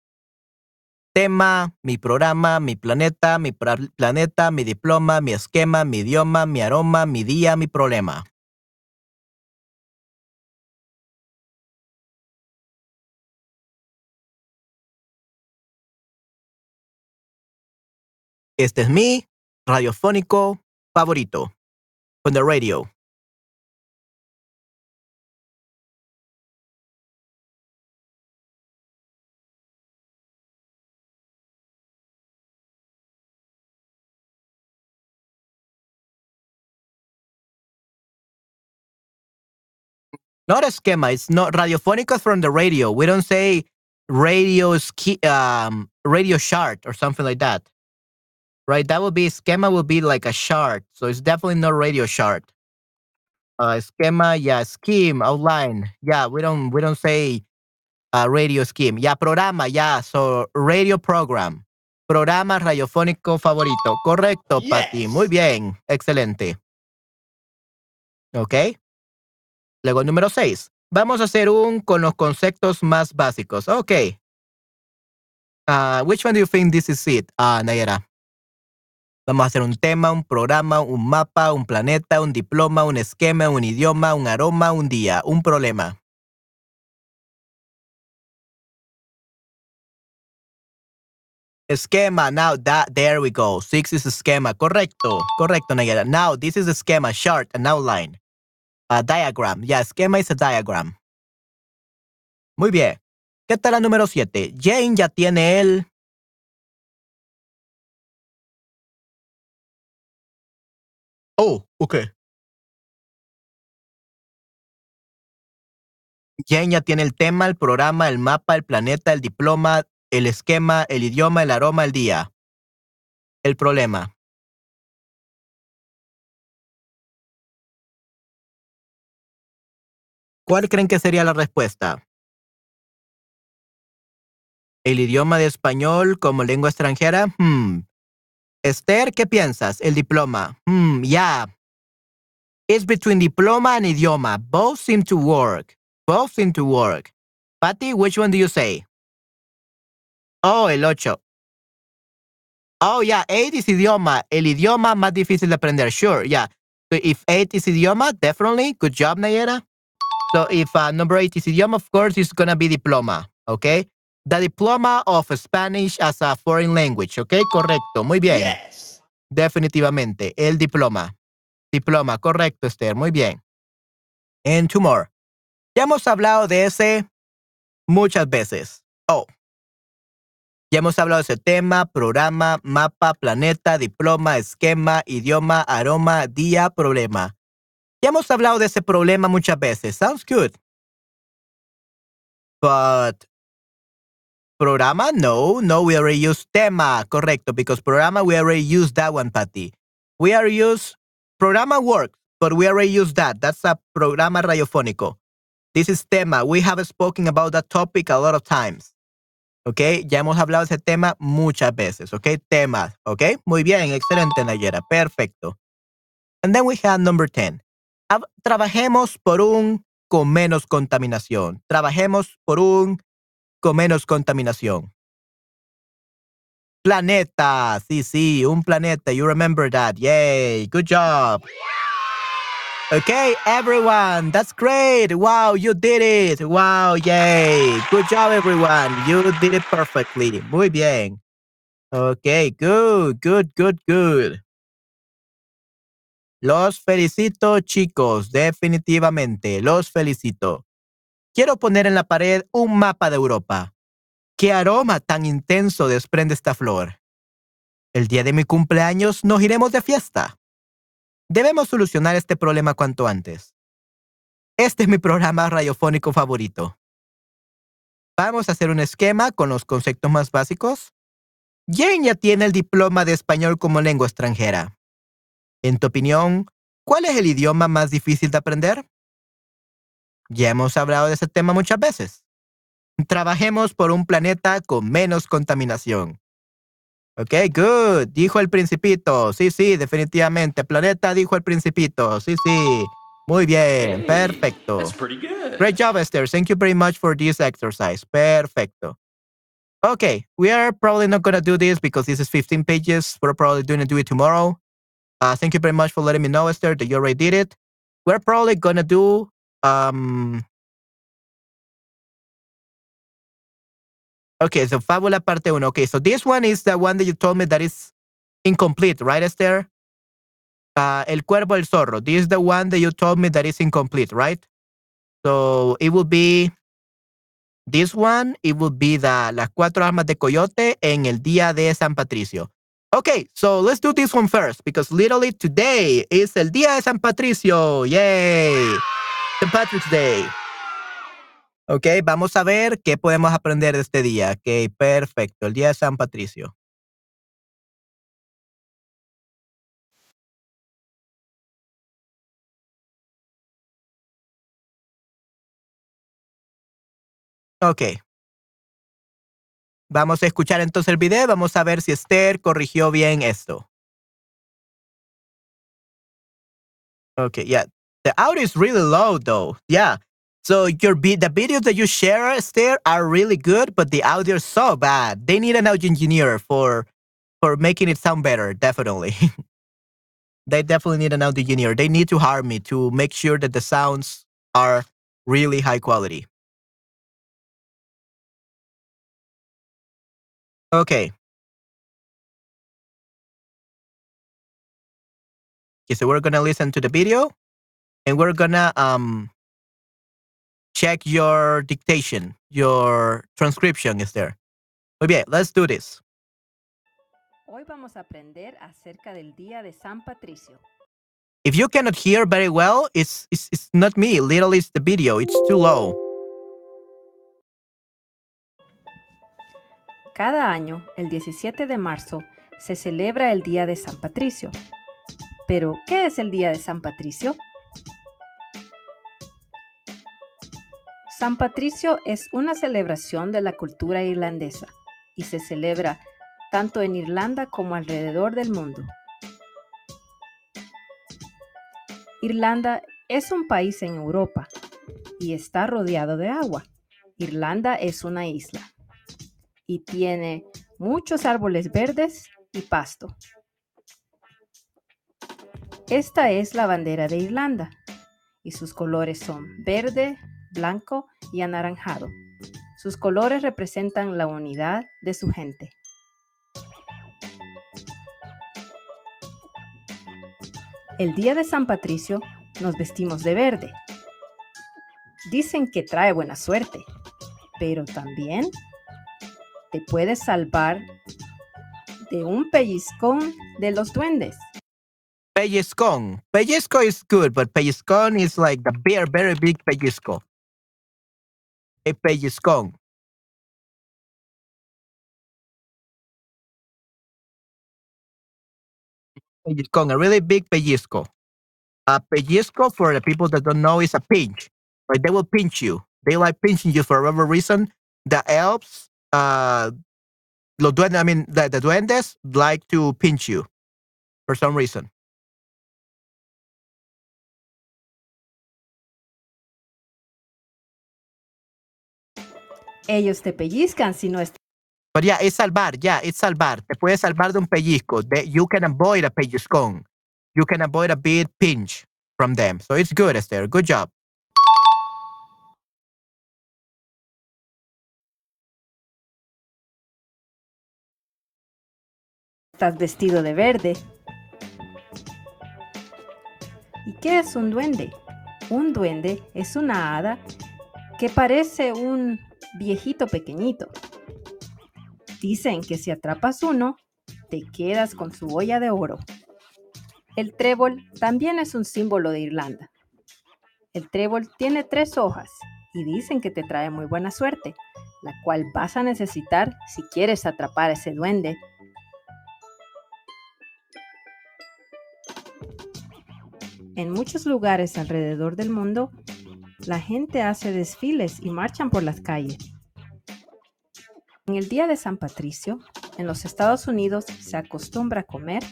A: tema, mi programa, mi planeta, mi planeta, mi diploma, mi esquema, mi idioma, mi aroma, mi día, mi problema. Este es mi radiofónico favorito. On the radio. Not a schema. It's not radiofónico from the radio. We don't say radio ski, um, radio chart or something like that. Right? That would be schema would be like a chart. So it's definitely not radio chart. Uh, schema, yeah, scheme, outline. Yeah, we don't we don't say uh, radio scheme. Yeah, programa, yeah. So radio program. Programa radiofónico favorito. Correcto, Pati. Muy bien. Excelente. Ok. Luego, número 6. Vamos a hacer un con los conceptos más básicos. Ok. Uh, which one do you think this is it, uh, Nayera? Vamos a hacer un tema, un programa, un mapa, un planeta, un diploma, un esquema, un idioma, un aroma, un día, un problema. Esquema. Now that there we go. Six is esquema. Correcto. Correcto, Nayera. Now this is schema, chart, an outline. A diagram. Yeah, esquema is a diagram. Muy bien. ¿Qué tal la número 7? Jane ya tiene el. Oh, ok. Jane ya tiene el tema, el programa, el mapa, el planeta, el diploma, el esquema, el idioma, el aroma, el día. El problema. ¿Cuál creen que sería la respuesta? ¿El idioma de español como lengua extranjera? Hmm. Esther, ¿qué piensas? El diploma. Hmm, yeah. It's between diploma and idioma. Both seem to work. Both seem to work. Patty, which one do you say? Oh, el 8. Oh, yeah, 8 is idioma. El idioma más difícil de aprender. Sure, yeah. So if 8 is idioma, definitely. Good job, Nayera. So if uh, number 8 is idioma, of course, it's going to be diploma. Okay? The diploma of Spanish as a foreign language. Okay? Correcto. Muy bien.
E: Yes.
A: Definitivamente. El diploma. Diploma. Correcto, Esther. Muy bien. And two more. Ya hemos hablado de ese muchas veces. Oh. Ya hemos hablado de ese tema, programa, mapa, planeta, diploma, esquema, idioma, aroma, día, problema. Ya hemos hablado de ese problema muchas veces. Sounds good. But programa, no, no, we already used tema, correcto, because programa, we already used that one, Patty. We already used, programa works, but we already used that. That's a programa radiofónico. This is tema. We have spoken about that topic a lot of times. ¿Ok? Ya hemos hablado de ese tema muchas veces. ¿Ok? Temas. ¿Ok? Muy bien. Excelente, Nayera. Perfecto. And then we have number 10. Hab- Trabajemos por un con menos contaminación. Trabajemos por un con menos contaminación. Planeta. Sí, sí, un planeta. You remember that. Yay. Good job. Okay, everyone. That's great. Wow, you did it. Wow, yay. Good job, everyone. You did it perfectly. Muy bien. Okay, good, good, good, good. Los felicito, chicos. Definitivamente. Los felicito. Quiero poner en la pared un mapa de Europa. ¿Qué aroma tan intenso desprende esta flor? El día de mi cumpleaños nos iremos de fiesta. Debemos solucionar este problema cuanto antes. Este es mi programa radiofónico favorito. Vamos a hacer un esquema con los conceptos más básicos. Jane ya tiene el diploma de español como lengua extranjera. En tu opinión, ¿cuál es el idioma más difícil de aprender? Ya hemos hablado de ese tema muchas veces. trabajemos por un planeta con menos contaminación. Ok, good. Dijo el principito. Sí, sí, definitivamente. Planeta dijo el principito. Sí, sí. Muy bien.
E: Hey,
A: Perfecto.
E: That's pretty good.
A: Great job, Esther. Thank you very much for this exercise. Perfecto. Okay, we are probably not going to do this because this is 15 pages. We're probably going to do it tomorrow. Uh, thank you very much for letting me know, Esther, that you already did it. We're probably going to do um, Okay, so Fábula parte uno. Okay, so this one is the one that you told me that is incomplete, right, Esther? Uh, El Cuervo el Zorro. This is the one that you told me that is incomplete, right? So it will be this one. It will be the Las Cuatro Armas de Coyote en el Día de San Patricio. Okay, so let's do this one first because literally today is el Día de San Patricio. Yay! St. Patrick's Day. Ok, vamos a ver qué podemos aprender de este día. Ok, perfecto. El día de San Patricio. Ok. Vamos a escuchar entonces el video. Vamos a ver si Esther corrigió bien esto. Okay, yeah. The audio is really low though. Yeah. So your the videos that you share, Esther, are really good, but the audio is so bad. They need an audio engineer for for making it sound better. Definitely, [LAUGHS] they definitely need an audio engineer. They need to hire me to make sure that the sounds are really high quality. Okay. Okay, so we're gonna listen to the video, and we're gonna um check your dictation, your transcription is there. Muy bien, let's do this.
I: Hoy vamos a aprender acerca del Día de San Patricio.
A: If you cannot hear very well, it's it's, it's not me. Literally, it's the video. It's too low.
I: Cada año, el 17 de marzo, se celebra el Día de San Patricio. Pero, ¿qué es el Día de San Patricio? San Patricio es una celebración de la cultura irlandesa y se celebra tanto en Irlanda como alrededor del mundo. Irlanda es un país en Europa y está rodeado de agua. Irlanda es una isla y tiene muchos árboles verdes y pasto. Esta es la bandera de Irlanda y sus colores son verde, blanco y anaranjado. Sus colores representan la unidad de su gente. El día de San Patricio nos vestimos de verde. Dicen que trae buena suerte, pero también te puedes salvar de un pellizcón de los duendes.
A: Pellizcón. Pellizco is good, but pellizcón is like the very, very big pellizco. A. Pellizcón, a really big pellizco. A pellizco, for the people that don't know, is a pinch. Right? They will pinch you. They like pinching you for whatever reason. The elves, uh, los duendes, I mean, the, the duendes like to pinch you for some reason.
I: Ellos te pellizcan si no estás
A: But yeah, es salvar, yeah, es salvar. Te puedes salvar de un pellizco. De, you can avoid a pellizcón. You can avoid a big pinch from them. So it's good, Esther. Good job.
I: vestido de verde. ¿Y qué es un duende? Un duende es una hada que parece un viejito pequeñito. Dicen que si atrapas uno, te quedas con su olla de oro. El trébol también es un símbolo de Irlanda. El trébol tiene tres hojas y dicen que te trae muy buena suerte, la cual vas a necesitar si quieres atrapar a ese duende. En muchos lugares alrededor del mundo, la gente hace desfiles y marchan por las calles. En el día de San Patricio, en los Estados Unidos se acostumbra a comer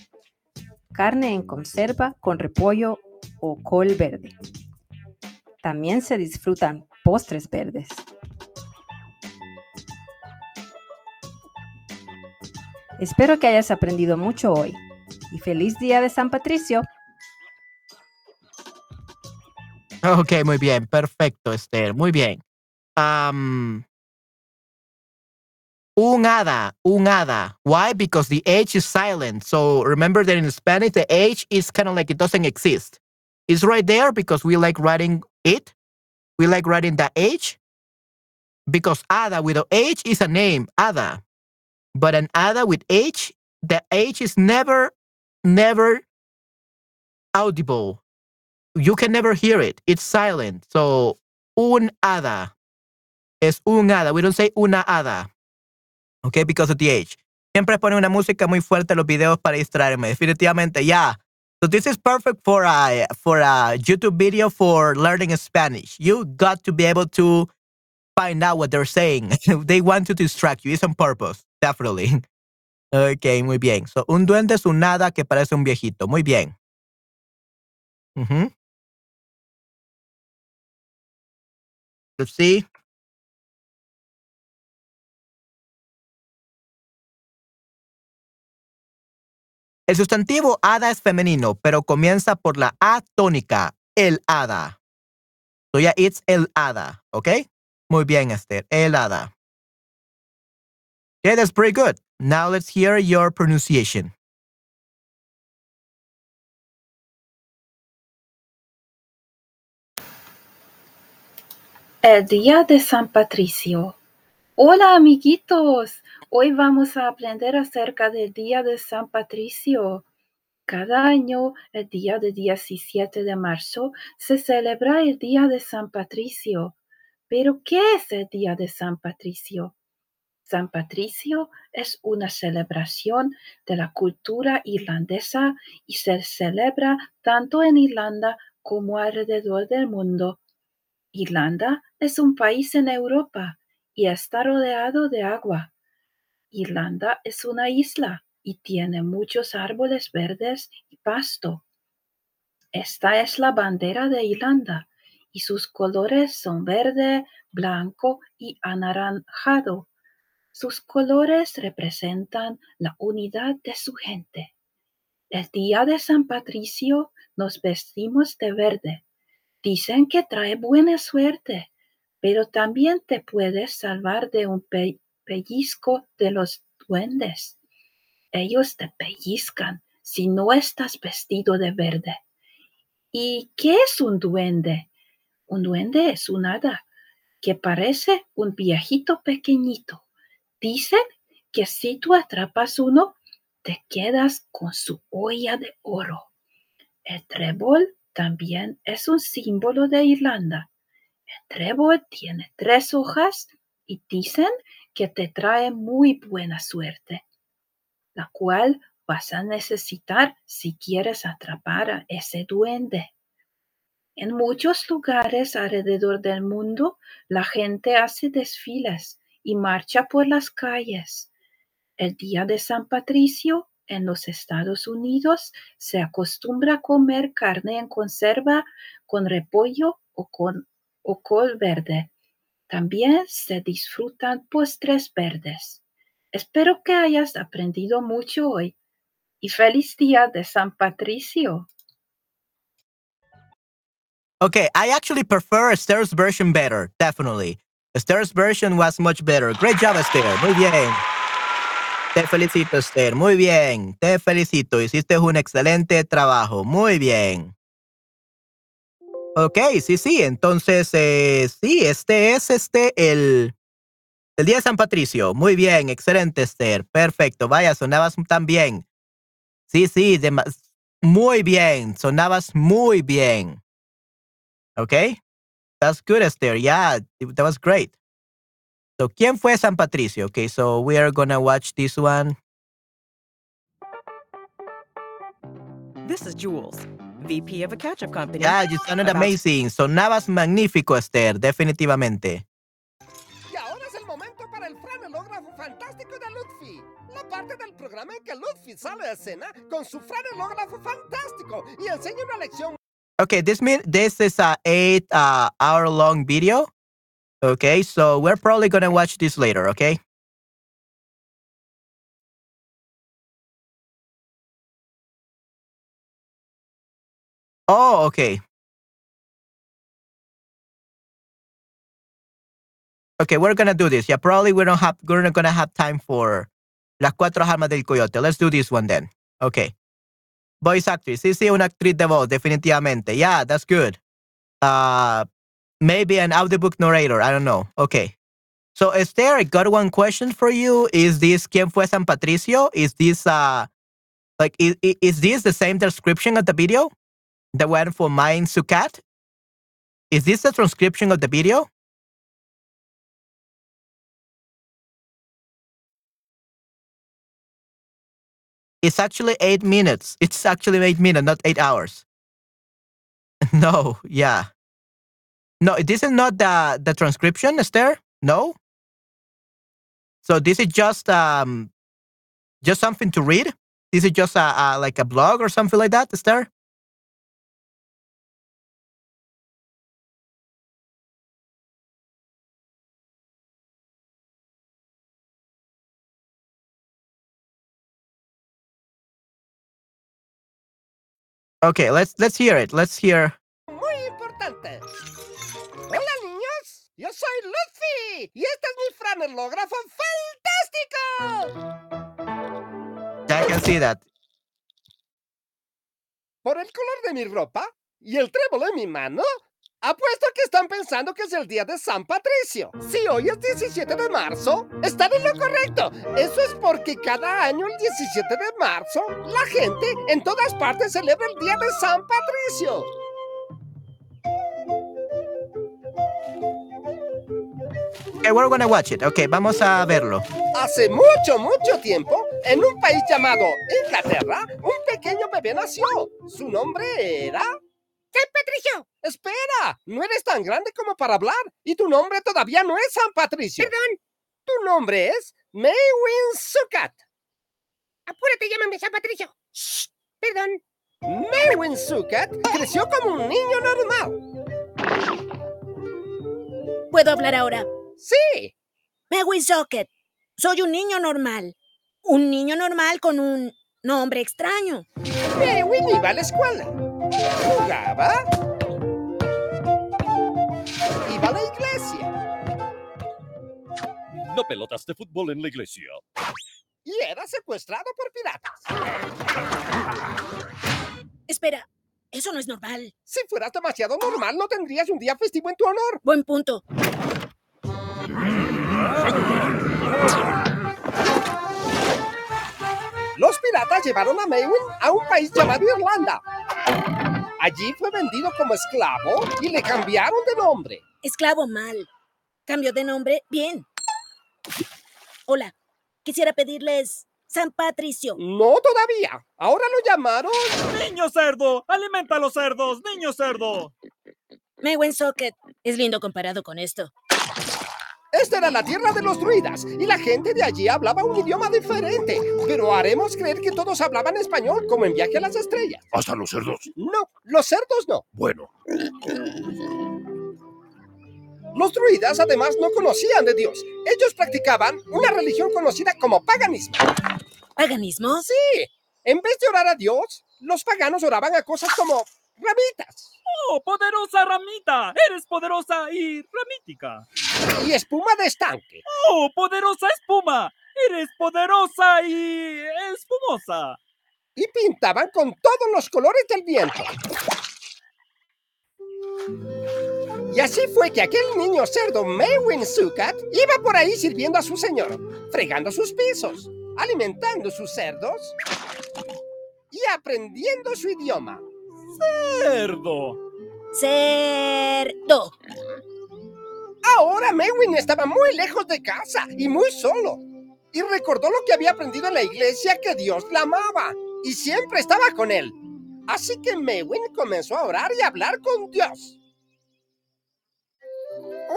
I: carne en conserva con repollo o col verde. También se disfrutan postres verdes. Espero que hayas aprendido mucho hoy y feliz día de San Patricio.
A: Ok, muy bien, perfecto, Esther, muy bien. Um, un hada, un hada. Why? Because the H is silent. So remember that in Spanish, the H is kind of like it doesn't exist. It's right there because we like writing it. We like writing the H because Ada with H is a name, Ada. But an Ada with H, the H is never, never audible. You can never hear it. It's silent. So, un hada es un hada. We don't say una hada. Okay, because of the H. Siempre pone una música muy fuerte en los videos para distraerme. Definitivamente, yeah. So this is perfect for a for a YouTube video for learning Spanish. You got to be able to find out what they're saying. [LAUGHS] they want to distract you. It's on purpose, definitely. [LAUGHS] Ok, muy bien. So, un duende es un nada que parece un viejito. Muy bien. Ujú. Let's see. El sustantivo hada es femenino, pero comienza por la A tónica, el hada. So yeah, it's el hada, ¿ok? Muy bien, Esther, el hada. Okay, that's pretty good. Now let's hear your pronunciation.
J: El día de San Patricio. Hola amiguitos, hoy vamos a aprender acerca del día de San Patricio. Cada año, el día de 17 de marzo, se celebra el día de San Patricio. Pero, ¿qué es el día de San Patricio? San Patricio es una celebración de la cultura irlandesa y se celebra tanto en Irlanda como alrededor del mundo. Irlanda es un país en Europa y está rodeado de agua. Irlanda es una isla y tiene muchos árboles verdes y pasto. Esta es la bandera de Irlanda y sus colores son verde, blanco y anaranjado. Sus colores representan la unidad de su gente. El día de San Patricio nos vestimos de verde. Dicen que trae buena suerte, pero también te puedes salvar de un pe- pellizco de los duendes. Ellos te pellizcan si no estás vestido de verde. ¿Y qué es un duende? Un duende es un hada que parece un viejito pequeñito. Dicen que si tú atrapas uno, te quedas con su olla de oro. El trébol también es un símbolo de Irlanda. El trébol tiene tres hojas y dicen que te trae muy buena suerte, la cual vas a necesitar si quieres atrapar a ese duende. En muchos lugares alrededor del mundo, la gente hace desfiles y marcha por las calles. El día de San Patricio en los Estados Unidos se acostumbra comer carne en conserva con repollo o con o col verde. También se disfrutan postres verdes. Espero que hayas aprendido mucho hoy y feliz día de San Patricio.
A: Okay, I actually prefer Esther's version better, definitely. Esther's version was much better. Great job, Esther. Muy bien. Te felicito, Esther. Muy bien. Te felicito. Hiciste un excelente trabajo. Muy bien. Ok, sí, sí. Entonces, eh, sí, este es este el, el día de San Patricio. Muy bien, excelente, Esther. Perfecto. Vaya, sonabas tan bien. Sí, sí, dema- muy bien. Sonabas muy bien. Okay, that's good, Esther. Yeah, that was great. So, ¿quién fue San Patricio? Okay, so we are gonna watch this one.
K: This is Jules, VP of a catch-up company.
A: Yeah, you sounded
K: About
A: amazing. Sonabas magnífico, Esther, definitivamente.
L: Y ahora es
A: Okay, this mean this is a eight uh, hour long video. Okay, so we're probably gonna watch this later. Okay. Oh, okay. Okay, we're gonna do this. Yeah, probably we don't have we're not gonna have time for las cuatro almas del coyote. Let's do this one then. Okay. Voice actress. Sí, sí, una actriz de voz, definitivamente. Yeah, that's good. Uh, maybe an audiobook narrator. I don't know. Okay. So, Esther, I got one question for you. Is this ¿Quién fue San Patricio? Is this uh, like is, is this the same description of the video? The one for Mine Sukat? Is this the transcription of the video? It's actually eight minutes. It's actually eight minutes, not eight hours. [LAUGHS] No, yeah. No, this is not the the transcription, Esther. No. So this is just um just something to read. This is just a, a like a blog or something like that, Esther. Okay, let's let's hear it. Let's hear.
L: Muy importante. Yo soy Luffy y este es mi franelógrafo fantástico.
A: I can see that.
L: Por el color de mi ropa y el trébol en mi mano, apuesto que están pensando que es el día de San Patricio. Si hoy es 17 de marzo, están en lo correcto. Eso es porque cada año el 17 de marzo, la gente en todas partes celebra el día de San Patricio.
A: Okay, we're gonna watch it. Okay, vamos a verlo.
L: Hace mucho, mucho tiempo, en un país llamado Inglaterra, un pequeño bebé nació. Su nombre era... ¡San Patricio! Espera, no eres tan grande como para hablar y tu nombre todavía no es San Patricio. Perdón. Tu nombre es Maywin Sukat. Apúrate, llámame San Patricio. Shh, perdón. Maywin Sukat creció como un niño normal.
M: ¿Puedo hablar ahora?
L: Sí.
M: Mewin Socket. Soy un niño normal. Un niño normal con un nombre extraño.
L: Maywin iba a la escuela. Jugaba. Iba a la iglesia.
N: No pelotas de fútbol en la iglesia.
L: Y era secuestrado por piratas.
M: Espera, eso no es normal.
L: Si fueras demasiado normal, no tendrías un día festivo en tu honor.
M: Buen punto.
L: Los piratas llevaron a Maywin a un país llamado Irlanda. Allí fue vendido como esclavo y le cambiaron de nombre.
M: Esclavo mal. Cambio de nombre, bien. Hola, quisiera pedirles San Patricio.
L: No todavía. Ahora lo llamaron.
O: ¡Niño cerdo! ¡Alimenta a los cerdos! ¡Niño cerdo!
M: Maywin Socket. Es lindo comparado con esto.
L: Esta era la tierra de los druidas y la gente de allí hablaba un idioma diferente. Pero haremos creer que todos hablaban español, como en Viaje a las Estrellas.
N: ¿Hasta los cerdos?
L: No, los cerdos no.
N: Bueno.
L: Los druidas además no conocían de Dios. Ellos practicaban una religión conocida como paganismo.
M: ¿Paganismo?
L: Sí. En vez de orar a Dios, los paganos oraban a cosas como ramitas.
O: ¡Oh, poderosa ramita! ¡Eres poderosa y ramítica!
L: Y espuma de estanque.
O: ¡Oh, poderosa espuma! ¡Eres poderosa y espumosa!
L: Y pintaban con todos los colores del viento. Y así fue que aquel niño cerdo Maywin Sukat iba por ahí sirviendo a su señor, fregando sus pisos, alimentando sus cerdos y aprendiendo su idioma.
O: ¡Cerdo!
M: Cerdo.
L: Ahora Maywin estaba muy lejos de casa y muy solo. Y recordó lo que había aprendido en la iglesia que Dios la amaba y siempre estaba con él. Así que Maywin comenzó a orar y a hablar con Dios.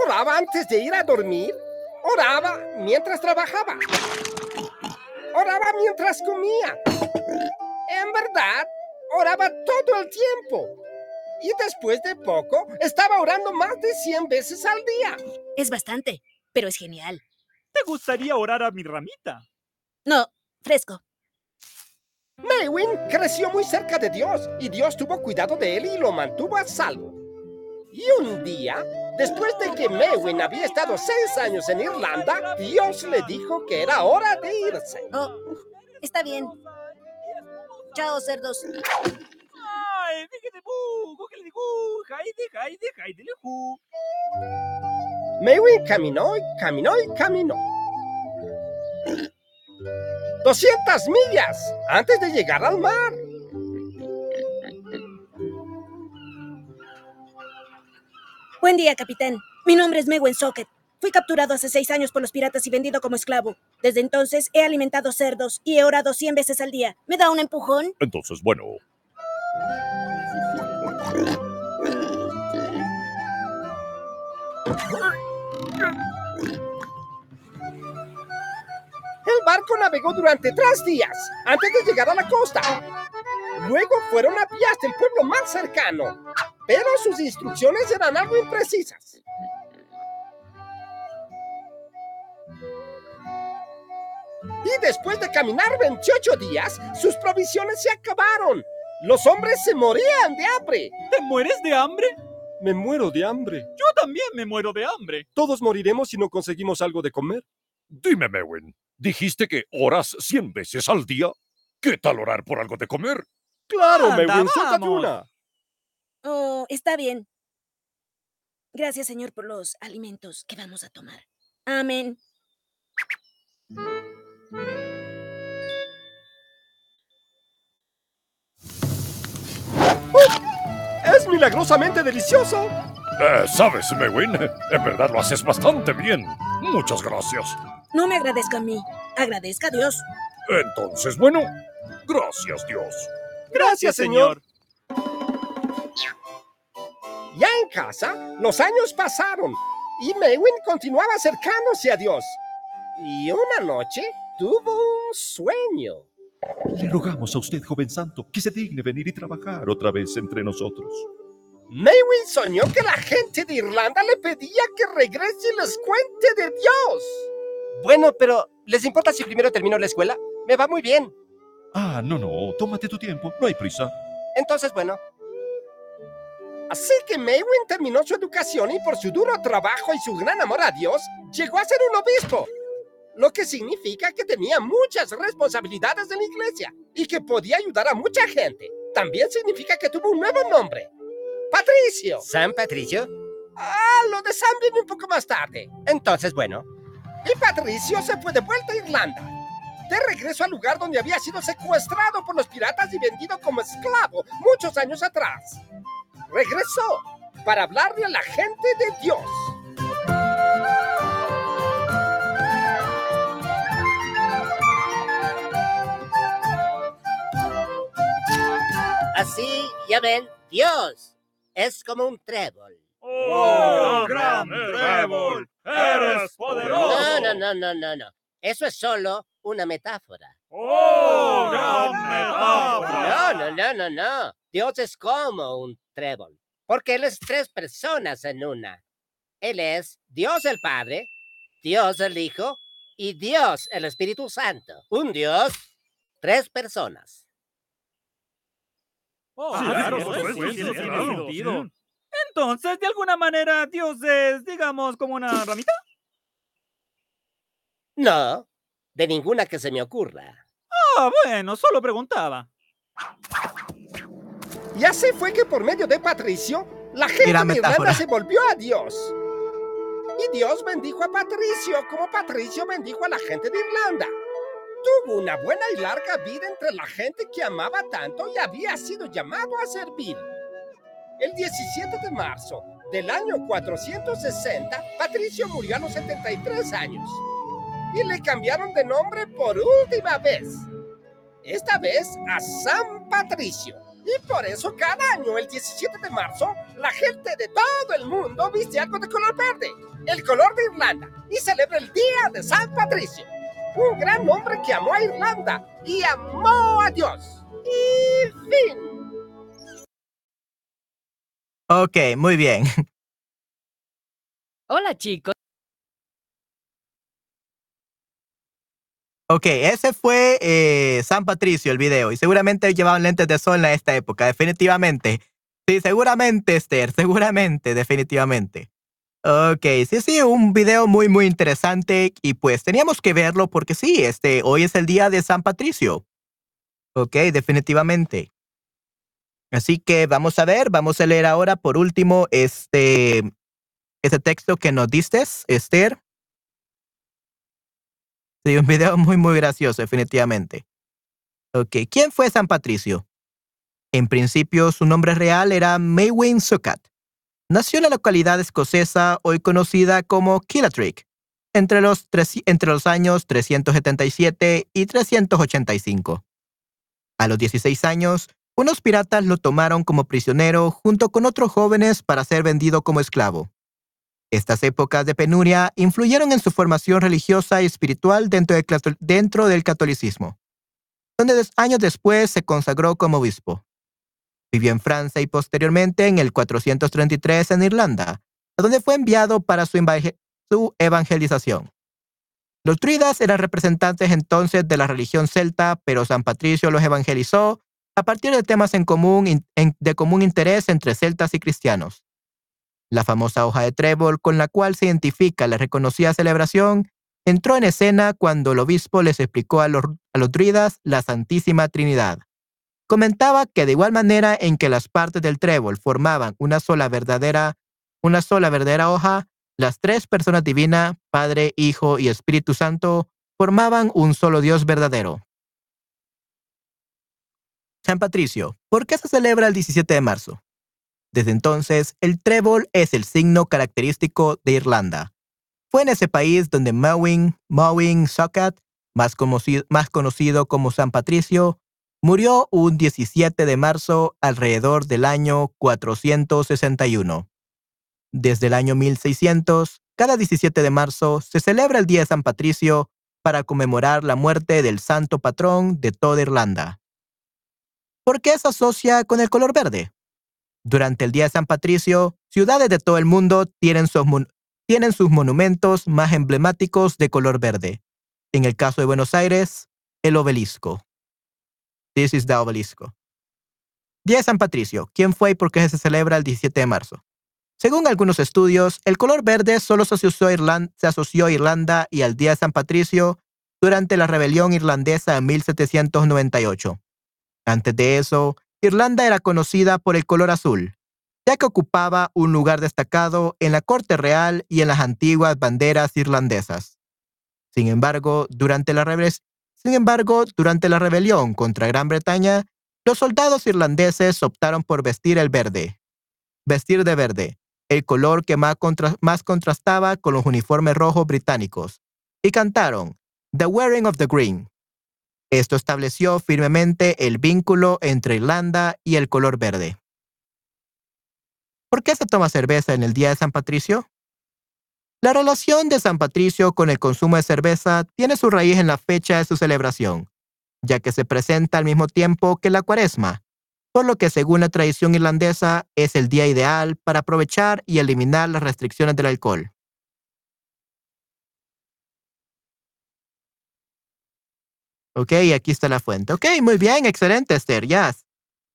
L: Oraba antes de ir a dormir. Oraba mientras trabajaba. oraba mientras comía. En verdad, oraba todo el tiempo. Y después de poco, estaba orando más de 100 veces al día.
M: Es bastante, pero es genial.
O: ¿Te gustaría orar a mi ramita?
M: No, fresco.
L: Maywin creció muy cerca de Dios y Dios tuvo cuidado de él y lo mantuvo a salvo. Y un día, después de que Maywin había estado seis años en Irlanda, Dios le dijo que era hora de irse.
M: Oh, está bien. Chao, cerdos.
O: Ay, fíjate, bu, cógele de gu, jaide, jaide, jaide, le ju.
L: Maywin caminó y caminó y caminó. 200 millas antes de llegar al mar.
M: Buen día, capitán. Mi nombre es Mewen Socket. Fui capturado hace seis años por los piratas y vendido como esclavo. Desde entonces he alimentado cerdos y he orado 100 veces al día. ¿Me da un empujón?
N: Entonces, bueno.
L: El barco navegó durante tres días antes de llegar a la costa. Luego fueron a pie hasta el pueblo más cercano, pero sus instrucciones eran algo imprecisas. Y después de caminar 28 días, sus provisiones se acabaron. Los hombres se morían de hambre.
O: ¿Te mueres de hambre?
N: Me muero de hambre.
O: Yo también me muero de hambre.
N: Todos moriremos si no conseguimos algo de comer. Dime, Mewin, ¿dijiste que oras 100 veces al día? ¿Qué tal orar por algo de comer?
L: Claro,
O: Anda,
L: suéltate
O: vamos.
L: una.
M: Oh, está bien. Gracias, Señor, por los alimentos que vamos a tomar. Amén.
L: Es milagrosamente delicioso.
N: Eh, Sabes, Mewin, en verdad lo haces bastante bien. Muchas gracias.
M: No me agradezca a mí, agradezca a Dios.
N: Entonces, bueno, gracias, Dios.
L: Gracias, Señor. Ya en casa, los años pasaron y Maywin continuaba acercándose a Dios. Y una noche tuvo un sueño.
N: Le rogamos a usted, joven santo, que se digne venir y trabajar otra vez entre nosotros.
L: Maywin soñó que la gente de Irlanda le pedía que regrese y les cuente de Dios. Bueno, pero ¿les importa si primero termino la escuela? Me va muy bien.
N: Ah, no, no, tómate tu tiempo, no hay prisa.
L: Entonces, bueno. Así que Maywin terminó su educación y por su duro trabajo y su gran amor a Dios, llegó a ser un obispo. Lo que significa que tenía muchas responsabilidades en la iglesia y que podía ayudar a mucha gente. También significa que tuvo un nuevo nombre. Patricio.
P: ¿San Patricio?
L: Ah, lo de Sam viene un poco más tarde.
P: Entonces, bueno.
L: Y Patricio se fue de vuelta a Irlanda. De regreso al lugar donde había sido secuestrado por los piratas y vendido como esclavo muchos años atrás. Regresó para hablarle a la gente de Dios.
P: Así, ya ven, Dios es como un trébol.
O: ¡Oh, gran trébol! ¡Eres poderoso!
P: No, no, no, no, no, no. Eso es solo una metáfora.
O: ¡Oh, gran metáfora!
P: No, no, no, no, no. Dios es como un trébol. Porque Él es tres personas en una. Él es Dios el Padre, Dios el Hijo y Dios el Espíritu Santo. Un Dios, tres personas.
O: Oh,
P: Sí,
O: claro,
P: tiene sentido.
O: Entonces, de alguna manera, Dios es, digamos, como una ramita.
P: No, de ninguna que se me ocurra.
O: Ah, bueno, solo preguntaba.
L: Y así fue que por medio de Patricio, la gente de Irlanda
A: metáfora.
L: se volvió a Dios. Y Dios bendijo a Patricio como Patricio bendijo a la gente de Irlanda. Tuvo una buena y larga vida entre la gente que amaba tanto y había sido llamado a servir. El 17 de marzo del año 460, Patricio murió a los 73 años. Y le cambiaron de nombre por última vez. Esta vez a San Patricio. Y por eso cada año, el 17 de marzo, la gente de todo el mundo viste algo de color verde, el color de Irlanda, y celebra el Día de San Patricio. Un gran hombre que amó a Irlanda y amó a Dios. Y fin.
A: Ok, muy bien.
Q: Hola chicos.
A: Ok, ese fue eh, San Patricio, el video. Y seguramente llevaban lentes de sol en esta época, definitivamente. Sí, seguramente, Esther, seguramente, definitivamente. Ok, sí, sí, un video muy, muy interesante. Y pues teníamos que verlo porque sí, este, hoy es el día de San Patricio. Ok, definitivamente. Así que vamos a ver, vamos a leer ahora por último este, este texto que nos diste, Esther. Sí, un video muy, muy gracioso, definitivamente. Ok, ¿quién fue San Patricio? En principio, su nombre real era Maywin Succat. Nació en la localidad escocesa hoy conocida como Killatrick, entre los, años 377 y 385. A los 16 años, unos piratas lo tomaron como prisionero junto con otros jóvenes para ser vendido como esclavo. Estas épocas de penuria influyeron en su formación religiosa y espiritual dentro dentro del catolicismo, donde años después se consagró como obispo. Vivió en Francia y posteriormente en el 433 en Irlanda, a donde fue enviado para su, evangel- su evangelización. Los druidas eran representantes entonces de la religión celta, pero San Patricio los evangelizó a partir de temas de común interés entre celtas y cristianos. La famosa hoja de trébol con la cual se identifica la reconocida celebración entró en escena cuando el obispo les explicó a los, a los druidas la Santísima Trinidad. Comentaba que de igual manera en que las partes del trébol formaban una sola verdadera, una sola verdadera hoja, las tres personas divinas, Padre, Hijo y Espíritu Santo, formaban un solo Dios verdadero. San Patricio, ¿por qué se celebra el 17 de marzo? Desde entonces, el trébol es el signo característico de Irlanda. Fue en ese país donde Mowing, Mowing Succat, más, más conocido como San Patricio, murió un 17 de marzo alrededor del año 461. Desde el año 1600, cada 17 de marzo se celebra el Día de San Patricio para conmemorar la muerte del santo patrón de toda Irlanda. ¿Por qué se asocia con el color verde? Durante el Día de San Patricio, ciudades de todo el mundo tienen sus, tienen sus monumentos más emblemáticos de color verde. En el caso de Buenos Aires, el obelisco. This is the. Día de San Patricio. ¿Quién fue y por qué se celebra el 17 de marzo? Según algunos estudios, el color verde solo se asoció, a Irlanda y al Día de San Patricio durante la rebelión irlandesa de 1798. Antes de eso, Irlanda era conocida por el color azul, ya que ocupaba un lugar destacado en la corte real y en las antiguas banderas irlandesas. Sin embargo, durante la, sin embargo, durante la rebelión contra Gran Bretaña, los soldados irlandeses optaron por vestir el verde. Vestir de verde, el color que más, más contrastaba con los uniformes rojos británicos, y cantaron The Wearing of the Green. Esto estableció firmemente el vínculo entre Irlanda y el color verde. ¿Por qué se toma cerveza en el Día de San Patricio? La relación de San Patricio con el consumo de cerveza tiene su raíz en la fecha de su celebración, ya que se presenta al mismo tiempo que la cuaresma, por lo que según la tradición irlandesa es el día ideal para aprovechar y eliminar las restricciones del alcohol. Ok, aquí está la fuente. Ok, muy bien, excelente, Esther. Yes.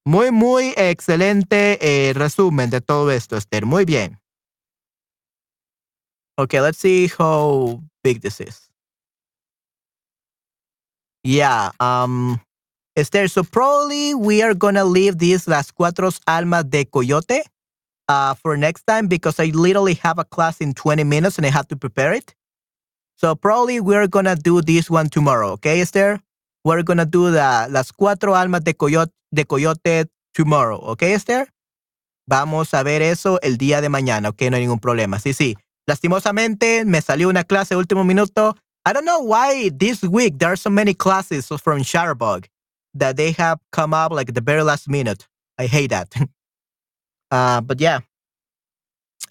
A: Muy, muy excelente eh, resumen de todo esto, Esther. Muy bien. Okay, let's see how big this is. Yeah, um, Esther, so probably we are gonna leave these Las Cuatro Almas de Coyote uh, for next time because I literally have a class in 20 minutes and I have to prepare it. So probably we're gonna do this one tomorrow, okay, Esther? We're gonna do the Las Cuatro Almas de Coyote, de Coyote tomorrow, okay, Esther? Vamos a ver eso el día de mañana, ok, no hay ningún problema. Sí, sí. Lastimosamente me salió una clase de último minuto. I don't know why this week there are so many classes from Shutterbug that they have come up like the very last minute. I hate that. [LAUGHS] uh, but yeah.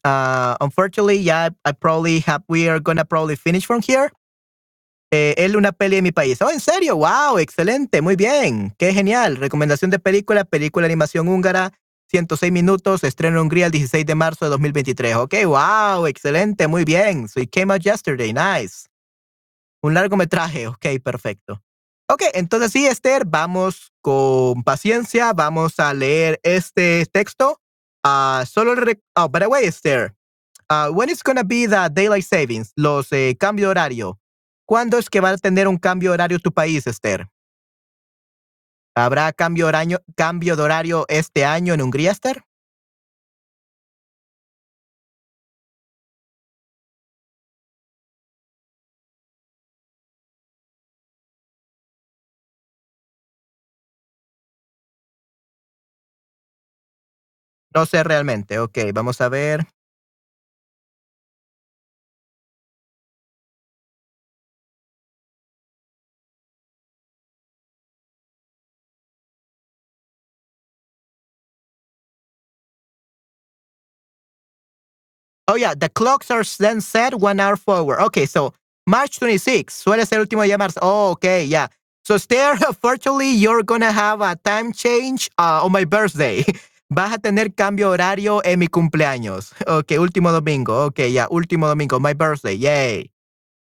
A: Uh, unfortunately, yeah, I probably have. We are gonna probably finish from here. Eh, él una peli de mi país. Oh, ¿en serio? ¡Wow! Excelente, muy bien. Qué genial. Recomendación de película, película de animación húngara, 106 minutos, estreno en Hungría el 16 de marzo de 2023. Ok, wow, excelente, muy bien. So it came out yesterday, nice. Un largometraje, ok, perfecto. Ok, entonces sí, Esther, vamos con paciencia, vamos a leer este texto. Ah, solo, oh, by the way, Esther, uh, when is gonna be the daylight savings, los eh, cambio de horario? ¿Cuándo es que va a tener un cambio de horario tu país, Esther? ¿Habrá cambio, horario, de horario este año en Hungría, Esther? No sé realmente. Ok, vamos a ver. Oh, yeah, the clocks are then set one hour forward. Okay, so March 26 suele ser el último día de marzo. Oh, okay, yeah. So, Esther, [LAUGHS] unfortunately, you're gonna have a time change uh, on my birthday. [LAUGHS] Vas a tener cambio horario en mi cumpleaños. Okay, último domingo. Okay, yeah, último domingo, my birthday. Yay.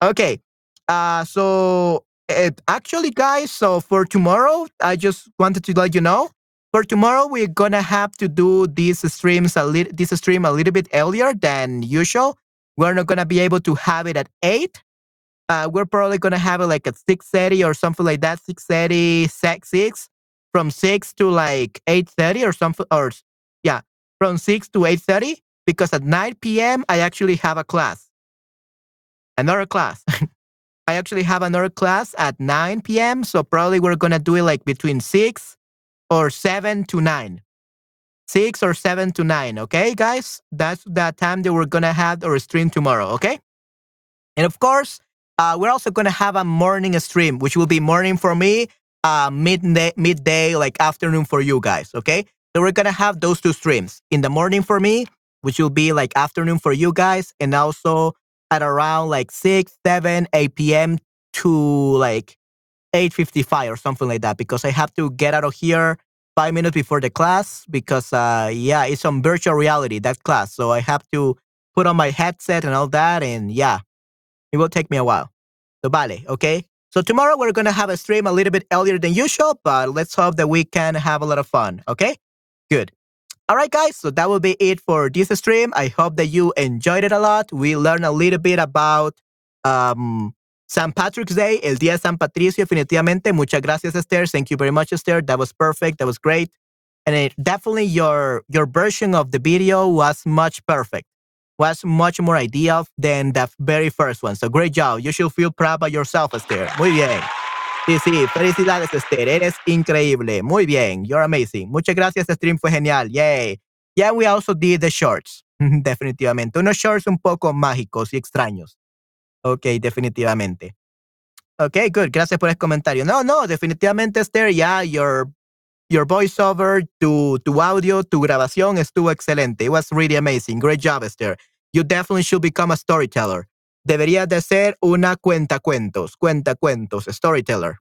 A: Okay. Uh, so, uh, actually, guys, so for tomorrow, I just wanted to let you know for tomorrow we're gonna have to do these streams a little this stream a little bit earlier than usual. We're not gonna be able to have it at 8 uh, we're probably gonna have it like at 6.30 or something like that 6.30 6, 6 from 6 to like 8.30 or something or yeah from 6 to 8.30 because at 9 p.m i actually have a class. Another class. [LAUGHS] I actually have another class at 9 p.m so probably we're gonna do it like between 6 or 7 to 9. 6 or 7 to 9, okay, guys? That's the time that we're going to have our stream tomorrow, okay? And of course, uh, we're also going to have a morning stream, which will be morning for me, uh, midday, midday, like afternoon for you guys, okay? So we're going to have those two streams. In the morning for me, which will be like afternoon for you guys, and also at around like 6, 7, 8 p.m. to like 8.55 or something like that because I have to get out of here five minutes before the class because, uh, yeah, it's on virtual reality, that class. So I have to put on my headset and all that. And yeah, it will take me a while. So, vale, okay? So tomorrow we're going to have a stream a little bit earlier than usual, but let's hope that we can have a lot of fun, okay? Good. All right, guys. So that will be it for this stream. I hope that you enjoyed it a lot. We learned a little bit about um, St. Patrick's Day, el día de San Patricio, definitivamente. Muchas gracias, Esther. Thank you very much, Esther. That was perfect. That was great. And it, definitely your your version of the video was much perfect. Was much more ideal than the very first one. So great job. You should feel proud of yourself, Esther. Muy bien. Sí, sí, felicidades, Esther. Eres increíble. Muy bien. You're amazing. Muchas gracias. The stream fue genial. Yay. Yeah, we also did the shorts. [LAUGHS] Definitivamente. Unos shorts un poco mágicos y extraños. Ok, definitivamente. Ok, good. Gracias por el comentario. No, no, definitivamente, Esther, ya, your, your voiceover, tu, tu audio, tu grabación estuvo excelente. It was really amazing. Great job, Esther. You definitely should become a storyteller. Deberías de ser una cuenta cuentos, cuenta cuentos, storyteller.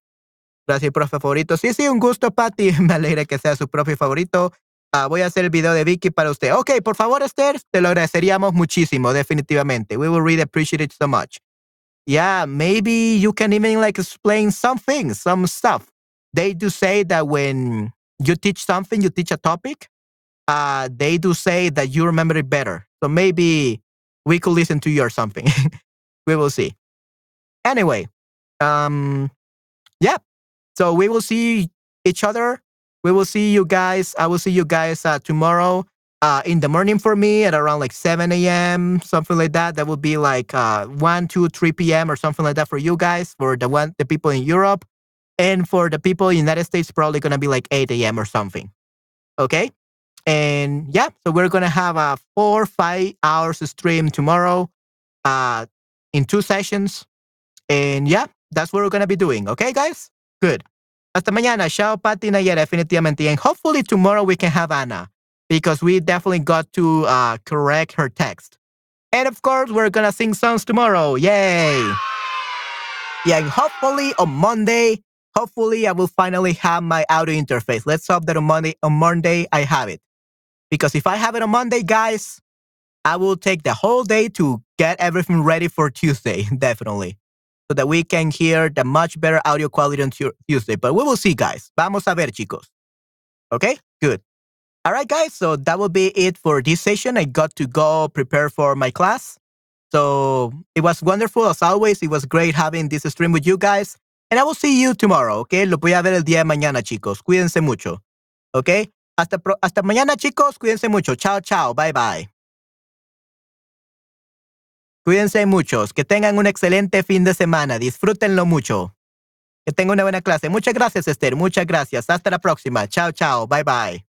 A: Gracias, profe favorito. Sí, sí, un gusto, Patty. [LAUGHS] Me alegra que sea su profe favorito. Ah, voy a hacer el video de Vicky para usted. Ok, por favor, Esther, te lo agradeceríamos muchísimo, definitivamente. We will really appreciate it so much. Yeah, maybe you can even like explain some things, some stuff. They do say that when you teach something, you teach a topic, uh, they do say that you remember it better. So maybe we could listen to you or something. [LAUGHS] we will see. Anyway, um, yeah. So we will see each other. We will see you guys. I will see you guys uh, tomorrow uh, in the morning for me at around like 7 a.m. something like that. That would be like uh, 1, 2, 3 p.m. or something like that for you guys, for the one the people in Europe, and for the people in the United States, probably gonna be like 8 a.m. or something. Okay, and yeah, so we're gonna have a four five hours stream tomorrow, uh, in two sessions, and yeah, that's what we're gonna be doing. Okay, guys, good. Hasta mañana. Chao, Pati Nayera, definitivamente. And hopefully tomorrow we can have Anna because we definitely got to uh, correct her text. And of course, we're gonna sing songs tomorrow. Yay! Yeah, and hopefully on Monday, hopefully I will finally have my audio interface. Let's hope that on Monday on Monday I have it. Because if I have it on Monday, guys, I will take the whole day to get everything ready for Tuesday, [LAUGHS] definitely. So that we can hear the much better audio quality on Tuesday. But we will see, guys. Vamos a ver, chicos. Okay, good. All right, guys. So that will be it for this session. I got to go prepare for my class. So it was wonderful as always. It was great having this stream with you guys. And I will see you tomorrow, okay? Lo voy a ver el día de mañana, chicos. Cuídense mucho. Okay? Hasta, pro- hasta mañana, chicos. Cuídense mucho. Chao, chao. Bye, bye. Cuídense muchos. Que tengan un excelente fin de semana. Disfrútenlo mucho. Que tengan una buena clase. Muchas gracias, Esther. Muchas gracias. Hasta la próxima. Chao, chao. Bye, bye.